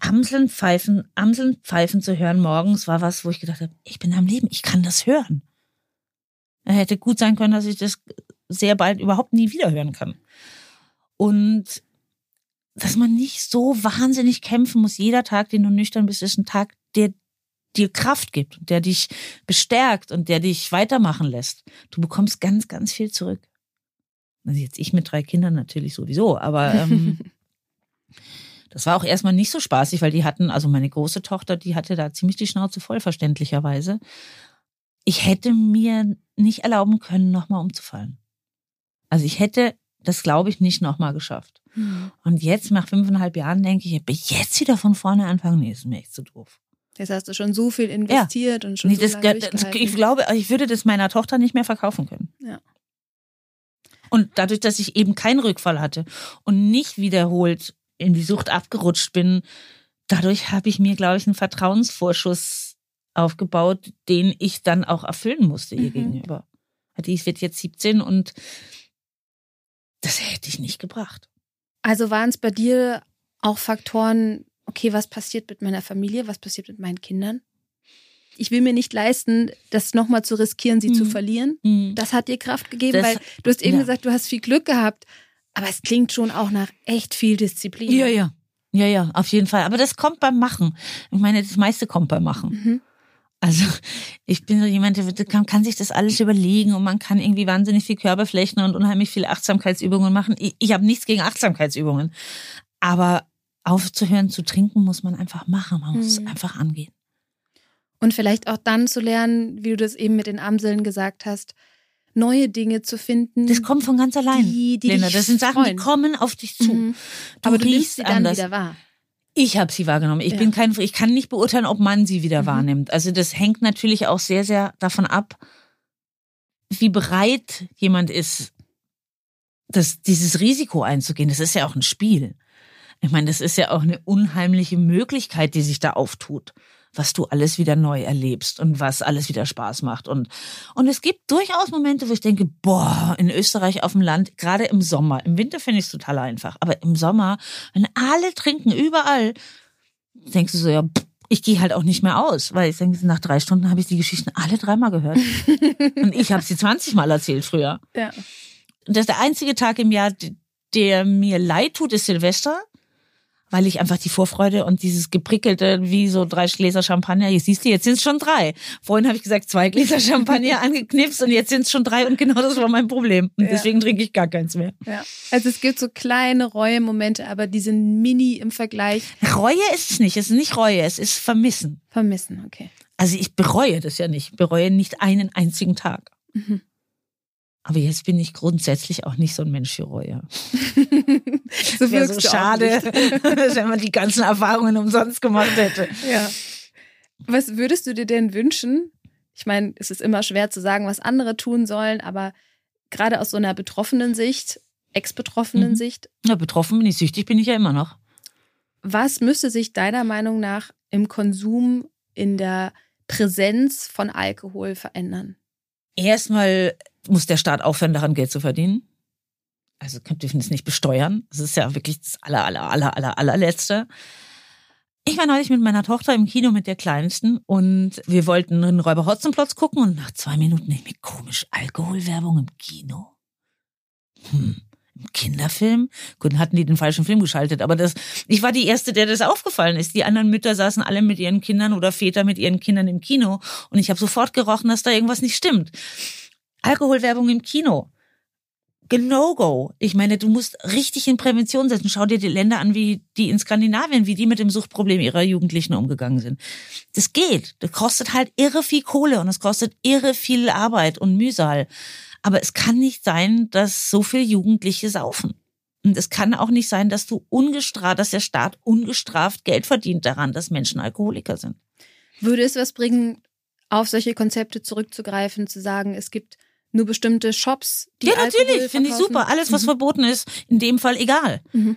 Amseln pfeifen, Amseln pfeifen zu hören morgens war was, wo ich gedacht habe, ich bin am Leben, ich kann das hören. Er hätte gut sein können, dass ich das sehr bald überhaupt nie wieder hören kann. Und dass man nicht so wahnsinnig kämpfen muss. Jeder Tag, den du nüchtern bist, ist ein Tag, der dir Kraft gibt, der dich bestärkt und der dich weitermachen lässt. Du bekommst ganz, ganz viel zurück. Also jetzt ich mit drei Kindern natürlich sowieso, aber ähm, das war auch erstmal nicht so spaßig, weil die hatten, also meine große Tochter, die hatte da ziemlich die Schnauze voll, verständlicherweise. Ich hätte mir nicht erlauben können, nochmal umzufallen. Also ich hätte das, glaube ich, nicht nochmal geschafft. Mhm. Und jetzt, nach fünfeinhalb Jahren, denke ich, ich jetzt wieder von vorne anfangen? Nee, ist mir echt zu doof. Jetzt hast du schon so viel investiert und schon Nee, so das, lange das, ich glaube, ich würde das meiner Tochter nicht mehr verkaufen können. Ja. Und dadurch, dass ich eben keinen Rückfall hatte und nicht wiederholt in die Sucht abgerutscht bin, dadurch habe ich mir, glaube ich, einen Vertrauensvorschuss aufgebaut, den ich dann auch erfüllen musste ihr Mhm. gegenüber. Die wird jetzt 17 und das hätte ich nicht gebracht. Also waren es bei dir auch Faktoren, okay, was passiert mit meiner Familie, was passiert mit meinen Kindern? Ich will mir nicht leisten, das nochmal zu riskieren, sie zu Mhm. verlieren. Mhm. Das hat dir Kraft gegeben, Das- weil du hast eben ja. gesagt, du hast viel Glück gehabt. Aber es klingt schon auch nach echt viel Disziplin. Ja, ja. Ja, ja, auf jeden Fall. Aber das kommt beim Machen. Ich meine, das meiste kommt beim Machen. Mhm. Also ich bin so jemand, der kann, kann sich das alles überlegen und man kann irgendwie wahnsinnig viel Körperflächen und unheimlich viele Achtsamkeitsübungen machen. Ich, ich habe nichts gegen Achtsamkeitsübungen. Aber aufzuhören zu trinken muss man einfach machen. Man muss es Mhm. einfach angehen. Und vielleicht auch dann zu lernen, wie du das eben mit den Amseln gesagt hast, neue Dinge zu finden. Das kommt von ganz allein. die, die Lena, das sind Sachen, die freuen. kommen auf dich zu. Mhm. Du Aber du riechst sie dann anders. wieder wahr. Ich habe sie wahrgenommen. Ich Ja. bin kein, ich kann nicht beurteilen, ob man sie wieder Mhm. wahrnimmt. Also das hängt natürlich auch sehr, sehr davon ab, wie bereit jemand ist, das, dieses Risiko einzugehen. Das ist ja auch ein Spiel. Ich meine, das ist ja auch eine unheimliche Möglichkeit, die sich da auftut, was du alles wieder neu erlebst und was alles wieder Spaß macht. Und, und es gibt durchaus Momente, wo ich denke, boah, in Österreich auf dem Land, gerade im Sommer, im Winter finde ich es total einfach, aber im Sommer, wenn alle trinken, überall, denkst du so, ja, pff, ich gehe halt auch nicht mehr aus, weil ich denke, nach drei Stunden habe ich die Geschichten alle dreimal gehört. und ich habe sie 20 Mal erzählt früher. Ja. Und das ist der einzige Tag im Jahr, der mir leid tut, ist Silvester, weil ich einfach die Vorfreude und dieses geprickelte, wie so drei Gläser Champagner, jetzt siehst du, jetzt sind es schon drei. Vorhin habe ich gesagt, zwei Gläser Champagner angeknipst und jetzt sind es schon drei und genau das war mein Problem. Und Ja. deswegen trinke ich gar keins mehr. Ja. Also es gibt so kleine Reue-Momente, aber die sind mini im Vergleich. Reue ist es nicht, es ist nicht Reue, es ist Vermissen. Vermissen, okay. Also ich bereue das ja nicht, bereue nicht einen einzigen Tag. Mhm. Aber jetzt bin ich grundsätzlich auch nicht so ein Mensch für Reue. so Wäre so schade, wenn man die ganzen Erfahrungen umsonst gemacht hätte. Ja. Was würdest du dir denn wünschen? Ich meine, es ist immer schwer zu sagen, was andere tun sollen, aber gerade aus so einer betroffenen Sicht, ex-betroffenen Mhm. Sicht, Na, betroffen bin ich, süchtig bin ich ja immer noch. was müsste sich deiner Meinung nach im Konsum, in der Präsenz von Alkohol verändern? Erstmal muss der Staat aufhören, daran Geld zu verdienen. Also dürfen es nicht besteuern. Das ist ja wirklich das aller, aller, aller, aller, allerletzte. Ich war neulich mit meiner Tochter im Kino mit der Kleinsten und wir wollten einen Räuber Hotzenplotz gucken und nach zwei Minuten ich mir komisch Alkoholwerbung im Kino. Hm. Kinderfilm? Gut, hatten die den falschen Film geschaltet, aber das, ich war die erste, der das aufgefallen ist. Die anderen Mütter saßen alle mit ihren Kindern oder Väter mit ihren Kindern im Kino und ich habe sofort gerochen, dass da irgendwas nicht stimmt. Alkoholwerbung im Kino. No-Go. Ich meine, du musst richtig in Prävention setzen. Schau dir die Länder an, wie die in Skandinavien, wie die mit dem Suchtproblem ihrer Jugendlichen umgegangen sind. Das geht. Das kostet halt irre viel Kohle und es kostet irre viel Arbeit und Mühsal. Aber es kann nicht sein, dass so viele Jugendliche saufen. Und es kann auch nicht sein, dass du ungestraft, dass der Staat ungestraft Geld verdient daran, dass Menschen Alkoholiker sind. Würde es was bringen, auf solche Konzepte zurückzugreifen, zu sagen, es gibt nur bestimmte Shops, die Ja, natürlich, finde ich super. Alles, was mhm. verboten ist, in dem Fall egal. Mhm.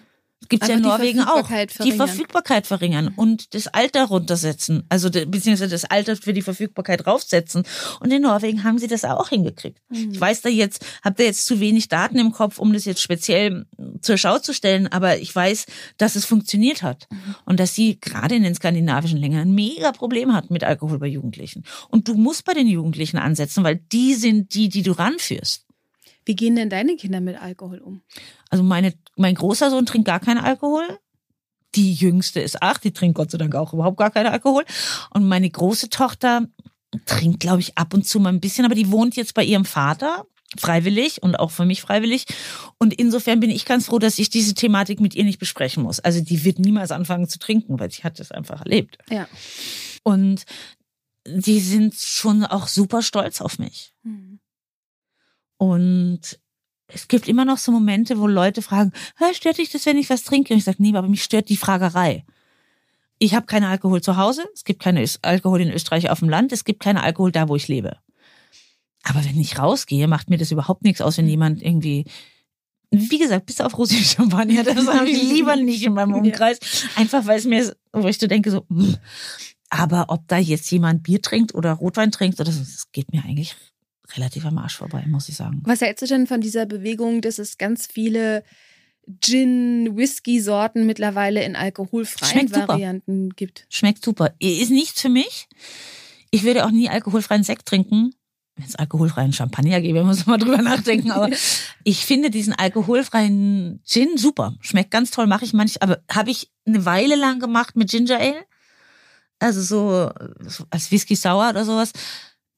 Gibt's ja in Norwegen auch. Die Verfügbarkeit verringern und das Alter runtersetzen. Also beziehungsweise das Alter für die Verfügbarkeit raufsetzen. Und in Norwegen haben sie das auch hingekriegt. Mhm. Ich weiß da jetzt, habe da jetzt zu wenig Daten im Kopf, um das jetzt speziell zur Schau zu stellen, aber ich weiß, dass es funktioniert hat. Mhm. Und dass sie gerade in den skandinavischen Ländern ein mega Problem hat mit Alkohol bei Jugendlichen. Und du musst bei den Jugendlichen ansetzen, weil die sind die, die du ranführst. Wie gehen denn deine Kinder mit Alkohol um? Also meine, mein großer Sohn trinkt gar keinen Alkohol. Die jüngste ist acht, die trinkt Gott sei Dank auch überhaupt gar keinen Alkohol. Und meine große Tochter trinkt, glaube ich, ab und zu mal ein bisschen, aber die wohnt jetzt bei ihrem Vater freiwillig und auch für mich freiwillig. Und insofern bin ich ganz froh, dass ich diese Thematik mit ihr nicht besprechen muss. Also die wird niemals anfangen zu trinken, weil sie hat das einfach erlebt. Ja. Und die sind schon auch super stolz auf mich. Mhm. Und es gibt immer noch so Momente, wo Leute fragen, stört dich das, wenn ich was trinke? Und ich sage, nee, aber mich stört die Fragerei. Ich habe keinen Alkohol zu Hause, es gibt keinen Alkohol in Österreich auf dem Land, es gibt keinen Alkohol da, wo ich lebe. Aber wenn ich rausgehe, macht mir das überhaupt nichts aus, wenn jemand irgendwie wie gesagt, bis auf Rosé Champagner, das habe ich lieber nicht in meinem Umkreis. Einfach weil es mir, wo ich so denke, so, aber ob da jetzt jemand Bier trinkt oder Rotwein trinkt, oder so, das geht mir eigentlich relativ am Arsch vorbei, muss ich sagen. Was hältst du denn von dieser Bewegung, dass es ganz viele Gin, Whisky-Sorten mittlerweile in alkoholfreien Schmeckt Varianten super. gibt? Schmeckt super. Ist nichts für mich. Ich würde auch nie alkoholfreien Sekt trinken. Wenn es alkoholfreien Champagner gäbe, muss man mal drüber nachdenken. Aber ich finde diesen alkoholfreien Gin super. Schmeckt ganz toll, mache ich manchmal. Aber habe ich eine Weile lang gemacht mit Ginger Ale. Also so, so als Whisky Sour oder sowas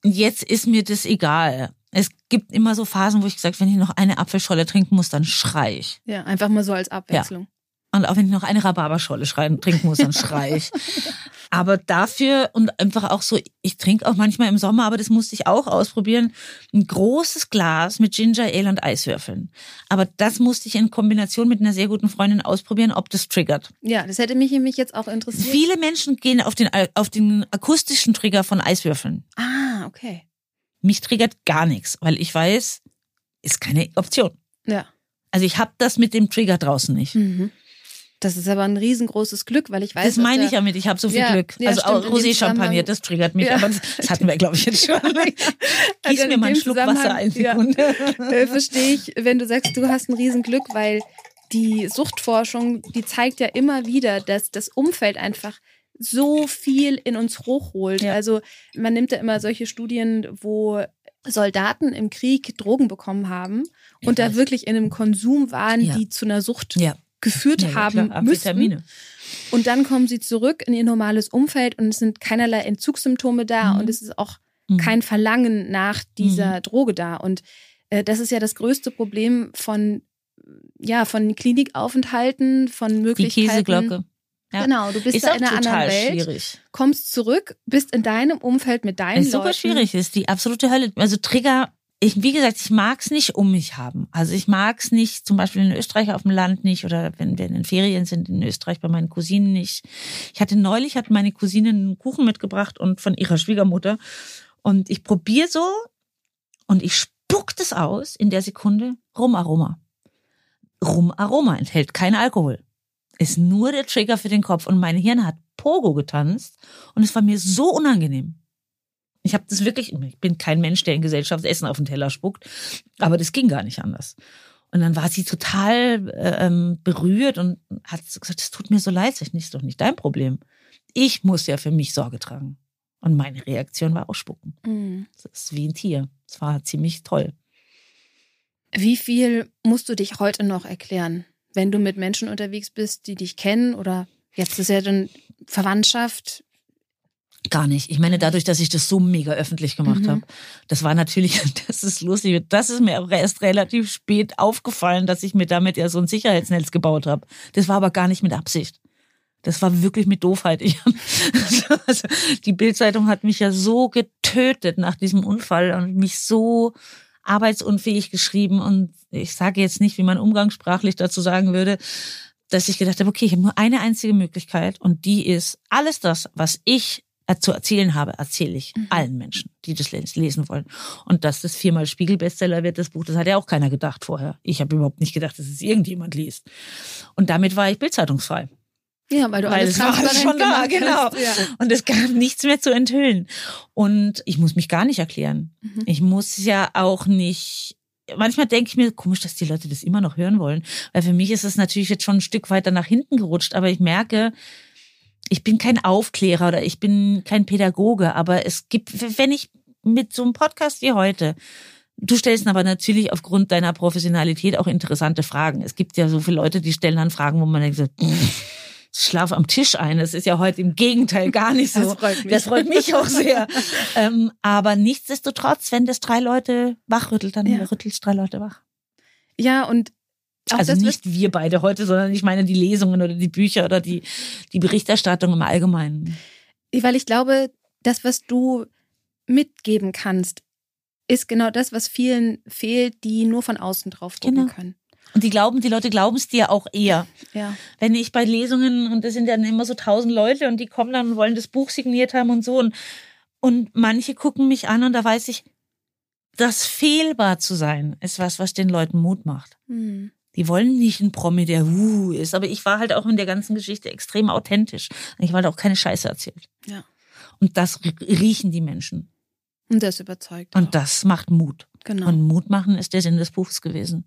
jetzt ist mir das egal. Es gibt immer so Phasen, wo ich gesagt, wenn ich noch eine Apfelscholle trinken muss, dann schrei ich. Ja, einfach mal so als Abwechslung. Ja. Und auch wenn ich noch eine Rhabarberscholle trinken muss, dann schrei ich. aber dafür und einfach auch so, ich trinke auch manchmal im Sommer, aber das musste ich auch ausprobieren, ein großes Glas mit Ginger Ale und Eiswürfeln. Aber das musste ich in Kombination mit einer sehr guten Freundin ausprobieren, ob das triggert. Ja, das hätte mich nämlich jetzt auch interessiert. Viele Menschen gehen auf den, auf den akustischen Trigger von Eiswürfeln. Ah, okay. Mich triggert gar nichts, weil ich weiß, ist keine Option. Ja. Also ich habe das mit dem Trigger draußen nicht. Mhm. Das ist aber ein riesengroßes Glück, weil ich weiß. Das meine ich ja mit, ich habe so viel ja, Glück. Ja, also auch Rosé-Champagner, das triggert mich, ja. aber das hatten wir, glaube ich, jetzt schon. Gieß also mir mal einen Schluck Wasser ein Sekunde. Äh, Verstehe ich, wenn du sagst, du hast ein Riesenglück, weil die Suchtforschung, die zeigt ja immer wieder, dass das Umfeld einfach so viel in uns hochholt. Also man nimmt ja immer solche Studien, wo Soldaten im Krieg Drogen bekommen haben und da wirklich in einem Konsum waren, die zu einer Sucht ja geführt ja, haben klar, müssen. Und dann kommen sie zurück in ihr normales Umfeld und es sind keinerlei Entzugssymptome da mhm. und es ist auch mhm. kein Verlangen nach dieser mhm. Droge da. Und äh, das ist ja das größte Problem von, ja, von Klinikaufenthalten, von Möglichkeiten. Die Käseglocke. Ja. Genau, du bist ist da in einer anderen Welt, schwierig. kommst zurück, bist in deinem Umfeld mit deinen ist Leuten. Super schwierig, ist die absolute Hölle. Also Trigger ich, wie gesagt, ich mag's nicht um mich haben. Also ich mag's nicht, zum Beispiel in Österreich auf dem Land nicht oder wenn wir in den Ferien sind in Österreich bei meinen Cousinen nicht. Ich hatte neulich, hat meine Cousine einen Kuchen mitgebracht und von ihrer Schwiegermutter. Und ich probiere so und ich spuck das aus in der Sekunde Rumaroma. Rumaroma enthält kein Alkohol. Ist nur der Trigger für den Kopf und mein Hirn hat Pogo getanzt und es war mir so unangenehm. Ich habe das wirklich, ich bin kein Mensch, der in Gesellschaft Essen auf den Teller spuckt, aber das ging gar nicht anders. Und dann war sie total äh, ähm, berührt und hat gesagt, es tut mir so leid, das ist doch nicht dein Problem. Ich muss ja für mich Sorge tragen. Und meine Reaktion war auch spucken. Mhm. Das ist wie ein Tier. Es war ziemlich toll. Wie viel musst du dich heute noch erklären, wenn du mit Menschen unterwegs bist, die dich kennen oder jetzt ist ja dann Verwandtschaft? Gar nicht. Ich meine, dadurch, dass ich das so mega öffentlich gemacht mhm. habe, das war natürlich, das ist lustig, das ist mir auch erst relativ spät aufgefallen, dass ich mir damit ja so ein Sicherheitsnetz gebaut habe. Das war aber gar nicht mit Absicht. Das war wirklich mit Doofheit. Ich, also, die Bildzeitung hat mich ja so getötet nach diesem Unfall und mich so arbeitsunfähig geschrieben und ich sage jetzt nicht, wie man umgangssprachlich dazu sagen würde, dass ich gedacht habe, okay, ich habe nur eine einzige Möglichkeit und die ist, alles das, was ich zu erzählen habe, erzähle ich mhm. allen Menschen, die das lesen wollen. Und dass das viermal Spiegel-Bestseller wird, das Buch, das hat ja auch keiner gedacht vorher. Ich habe überhaupt nicht gedacht, dass es irgendjemand liest. Und damit war ich bildzeitungsfrei. Ja, weil du weil alles es war schon da, genau. Ja. Und es gab nichts mehr zu enthüllen. Und ich muss mich gar nicht erklären. Mhm. Ich muss ja auch nicht manchmal denke ich mir, komisch, dass die Leute das immer noch hören wollen. Weil für mich ist es natürlich jetzt schon ein Stück weiter nach hinten gerutscht. Aber ich merke, ich bin kein Aufklärer oder ich bin kein Pädagoge. Aber es gibt, wenn ich mit so einem Podcast wie heute, du stellst aber natürlich aufgrund deiner Professionalität auch interessante Fragen. Es gibt ja so viele Leute, die stellen dann Fragen, wo man denkt, so, schlaf am Tisch ein. Das ist ja heute im Gegenteil gar nicht so. Das freut mich, das freut mich auch sehr. ähm, aber nichtsdestotrotz, wenn das drei Leute wachrüttelt, dann ja. rüttelt es drei Leute wach. Ja, und auch also nicht wir beide heute, sondern ich meine die Lesungen oder die Bücher oder die, die Berichterstattung im Allgemeinen. Weil ich glaube, das, was du mitgeben kannst, ist genau das, was vielen fehlt, die nur von außen drauf gucken genau. können. Und die glauben, die Leute glauben es dir auch eher. Ja. Wenn ich bei Lesungen, und das sind dann immer so tausend Leute und die kommen dann und wollen das Buch signiert haben und so. Und, und manche gucken mich an und da weiß ich, das fehlbar zu sein, ist was, was den Leuten Mut macht. Mhm. Die wollen nicht ein Promi, der uh ist. Aber ich war halt auch in der ganzen Geschichte extrem authentisch. Ich war halt auch keine Scheiße erzählt. Ja. Und das riechen die Menschen. Und das überzeugt. Und auch. das macht Mut. Genau. Und Mut machen ist der Sinn des Buches gewesen.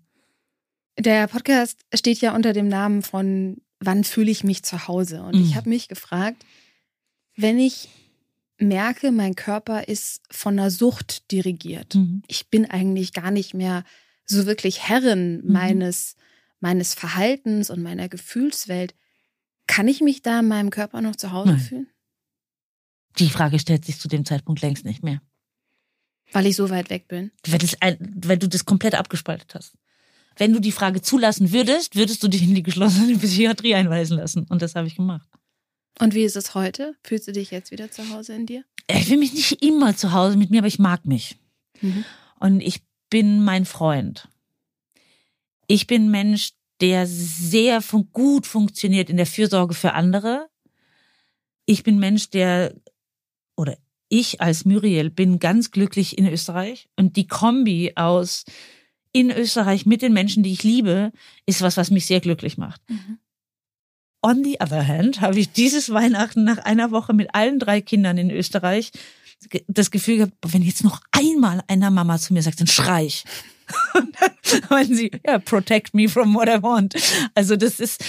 Der Podcast steht ja unter dem Namen von Wann fühle ich mich zu Hause? Und mhm. ich habe mich gefragt, wenn ich merke, mein Körper ist von einer Sucht dirigiert. Mhm. Ich bin eigentlich gar nicht mehr so wirklich Herrin mhm. meines, meines Verhaltens und meiner Gefühlswelt. Kann ich mich da in meinem Körper noch zu Hause Nein. fühlen? Die Frage stellt sich zu dem Zeitpunkt längst nicht mehr. Weil ich so weit weg bin? Weil, das, weil du das komplett abgespaltet hast wenn du die Frage zulassen würdest, würdest du dich in die geschlossene Psychiatrie einweisen lassen. Und das habe ich gemacht. Und wie ist es heute? Fühlst du dich jetzt wieder zu Hause in dir? Ich fühle mich nicht immer zu Hause mit mir, aber ich mag mich. Mhm. Und ich bin mein Freund. Ich bin Mensch, der sehr gut funktioniert in der Fürsorge für andere. Ich bin Mensch, der, oder ich als Muriel bin ganz glücklich in Österreich. Und die Kombi aus in Österreich mit den Menschen, die ich liebe, ist was, was mich sehr glücklich macht. Mhm. On the other hand habe ich dieses Weihnachten nach einer Woche mit allen drei Kindern in Österreich das Gefühl gehabt, wenn jetzt noch einmal einer Mama zu mir sagt, dann schrei ich. Und dann meinen sie, ja, protect me from what I want. Also das ist,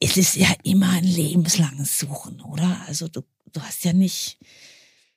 es ist ja immer ein lebenslanges Suchen, oder? Also du, du hast ja nicht,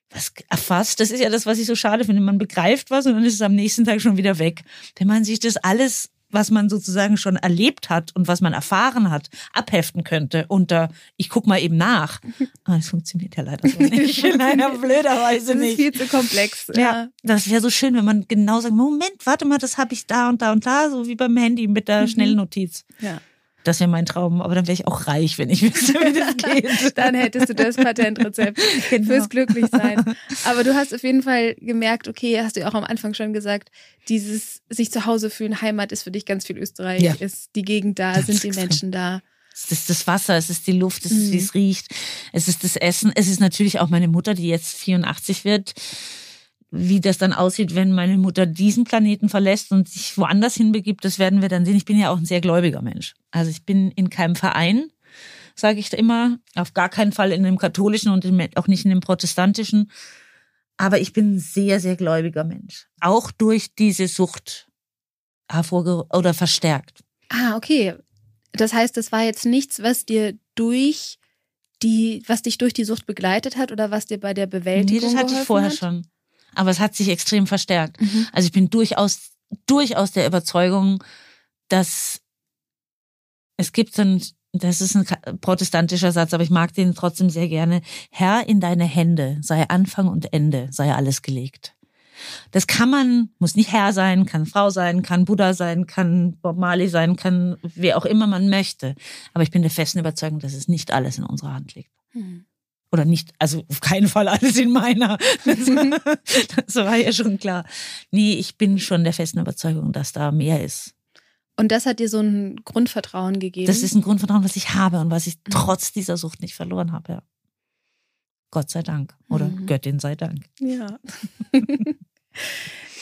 was erfasst. Das ist ja das, was ich so schade finde. Man begreift was und dann ist es am nächsten Tag schon wieder weg. Wenn man sich das alles, was man sozusagen schon erlebt hat und was man erfahren hat, abheften könnte unter, ich guck mal eben nach. Aber das funktioniert ja leider so nicht. leider blöderweise nicht. Das ist viel zu komplex. Ja, ja das wäre so schön, wenn man genau sagt, Moment, warte mal, das habe ich da und da und da, so wie beim Handy mit der mhm. Schnellnotiz. Ja. Das wäre mein Traum, aber dann wäre ich auch reich, wenn ich wüsste, wie das geht. dann hättest du das Patentrezept genau. fürs Glücklichsein. Aber du hast auf jeden Fall gemerkt, okay, hast du ja auch am Anfang schon gesagt, dieses sich zu Hause fühlen, Heimat ist für dich ganz viel Österreich, ja. ist die Gegend da, das sind die Menschen da. Es ist das Wasser, es ist die Luft, es ist, wie mhm. es riecht, es ist das Essen, es ist natürlich auch meine Mutter, die jetzt 84 wird wie das dann aussieht, wenn meine Mutter diesen Planeten verlässt und sich woanders hinbegibt, das werden wir dann sehen. Ich bin ja auch ein sehr gläubiger Mensch. Also ich bin in keinem Verein, sage ich immer, auf gar keinen Fall in dem katholischen und auch nicht in dem protestantischen. Aber ich bin ein sehr, sehr gläubiger Mensch. Auch durch diese Sucht hervorge oder verstärkt. Ah, okay. Das heißt, das war jetzt nichts, was dir durch die, was dich durch die Sucht begleitet hat oder was dir bei der Bewältigung Nee, das hatte ich vorher hat? schon. Aber es hat sich extrem verstärkt. Mhm. Also ich bin durchaus, durchaus der Überzeugung, dass es gibt so ein, das ist ein protestantischer Satz, aber ich mag den trotzdem sehr gerne. Herr, in deine Hände sei Anfang und Ende, sei alles gelegt. Das kann man, muss nicht Herr sein, kann Frau sein, kann Buddha sein, kann Bob Marley sein, kann wer auch immer man möchte. Aber ich bin der festen Überzeugung, dass es nicht alles in unserer Hand liegt. Mhm. Oder nicht, also auf keinen Fall alles in meiner. Das, das war ja schon klar. Nee, ich bin schon der festen Überzeugung, dass da mehr ist. Und das hat dir so ein Grundvertrauen gegeben? Das ist ein Grundvertrauen, was ich habe und was ich trotz dieser Sucht nicht verloren habe. Ja. Gott sei Dank. Oder Mhm. Göttin sei Dank. Ja.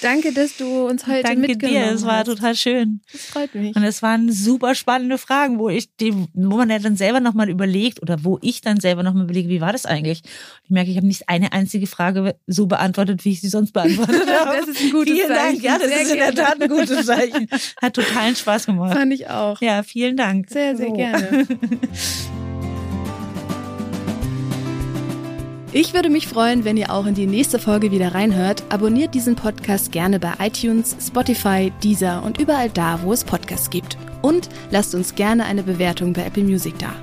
Danke, dass du uns heute Danke mitgenommen dir, es war total schön. Das freut mich. Und es waren super spannende Fragen, wo ich die, wo man ja dann selber nochmal überlegt oder wo ich dann selber nochmal überlege, wie war das eigentlich? Ich merke, ich habe nicht eine einzige Frage so beantwortet, wie ich sie sonst beantwortet habe. Das ist ein gutes vielen Zeichen. Dank. Ja, das Sehr ist in der gerne. Tat ein gutes Zeichen. Hat totalen Spaß gemacht. Fand ich auch. Ja, vielen Dank. Sehr, sehr So. gerne. Ich würde mich freuen, wenn ihr auch in die nächste Folge wieder reinhört. Abonniert diesen Podcast gerne bei iTunes, Spotify, Deezer und überall da, wo es Podcasts gibt. Und lasst uns gerne eine Bewertung bei Apple Music da.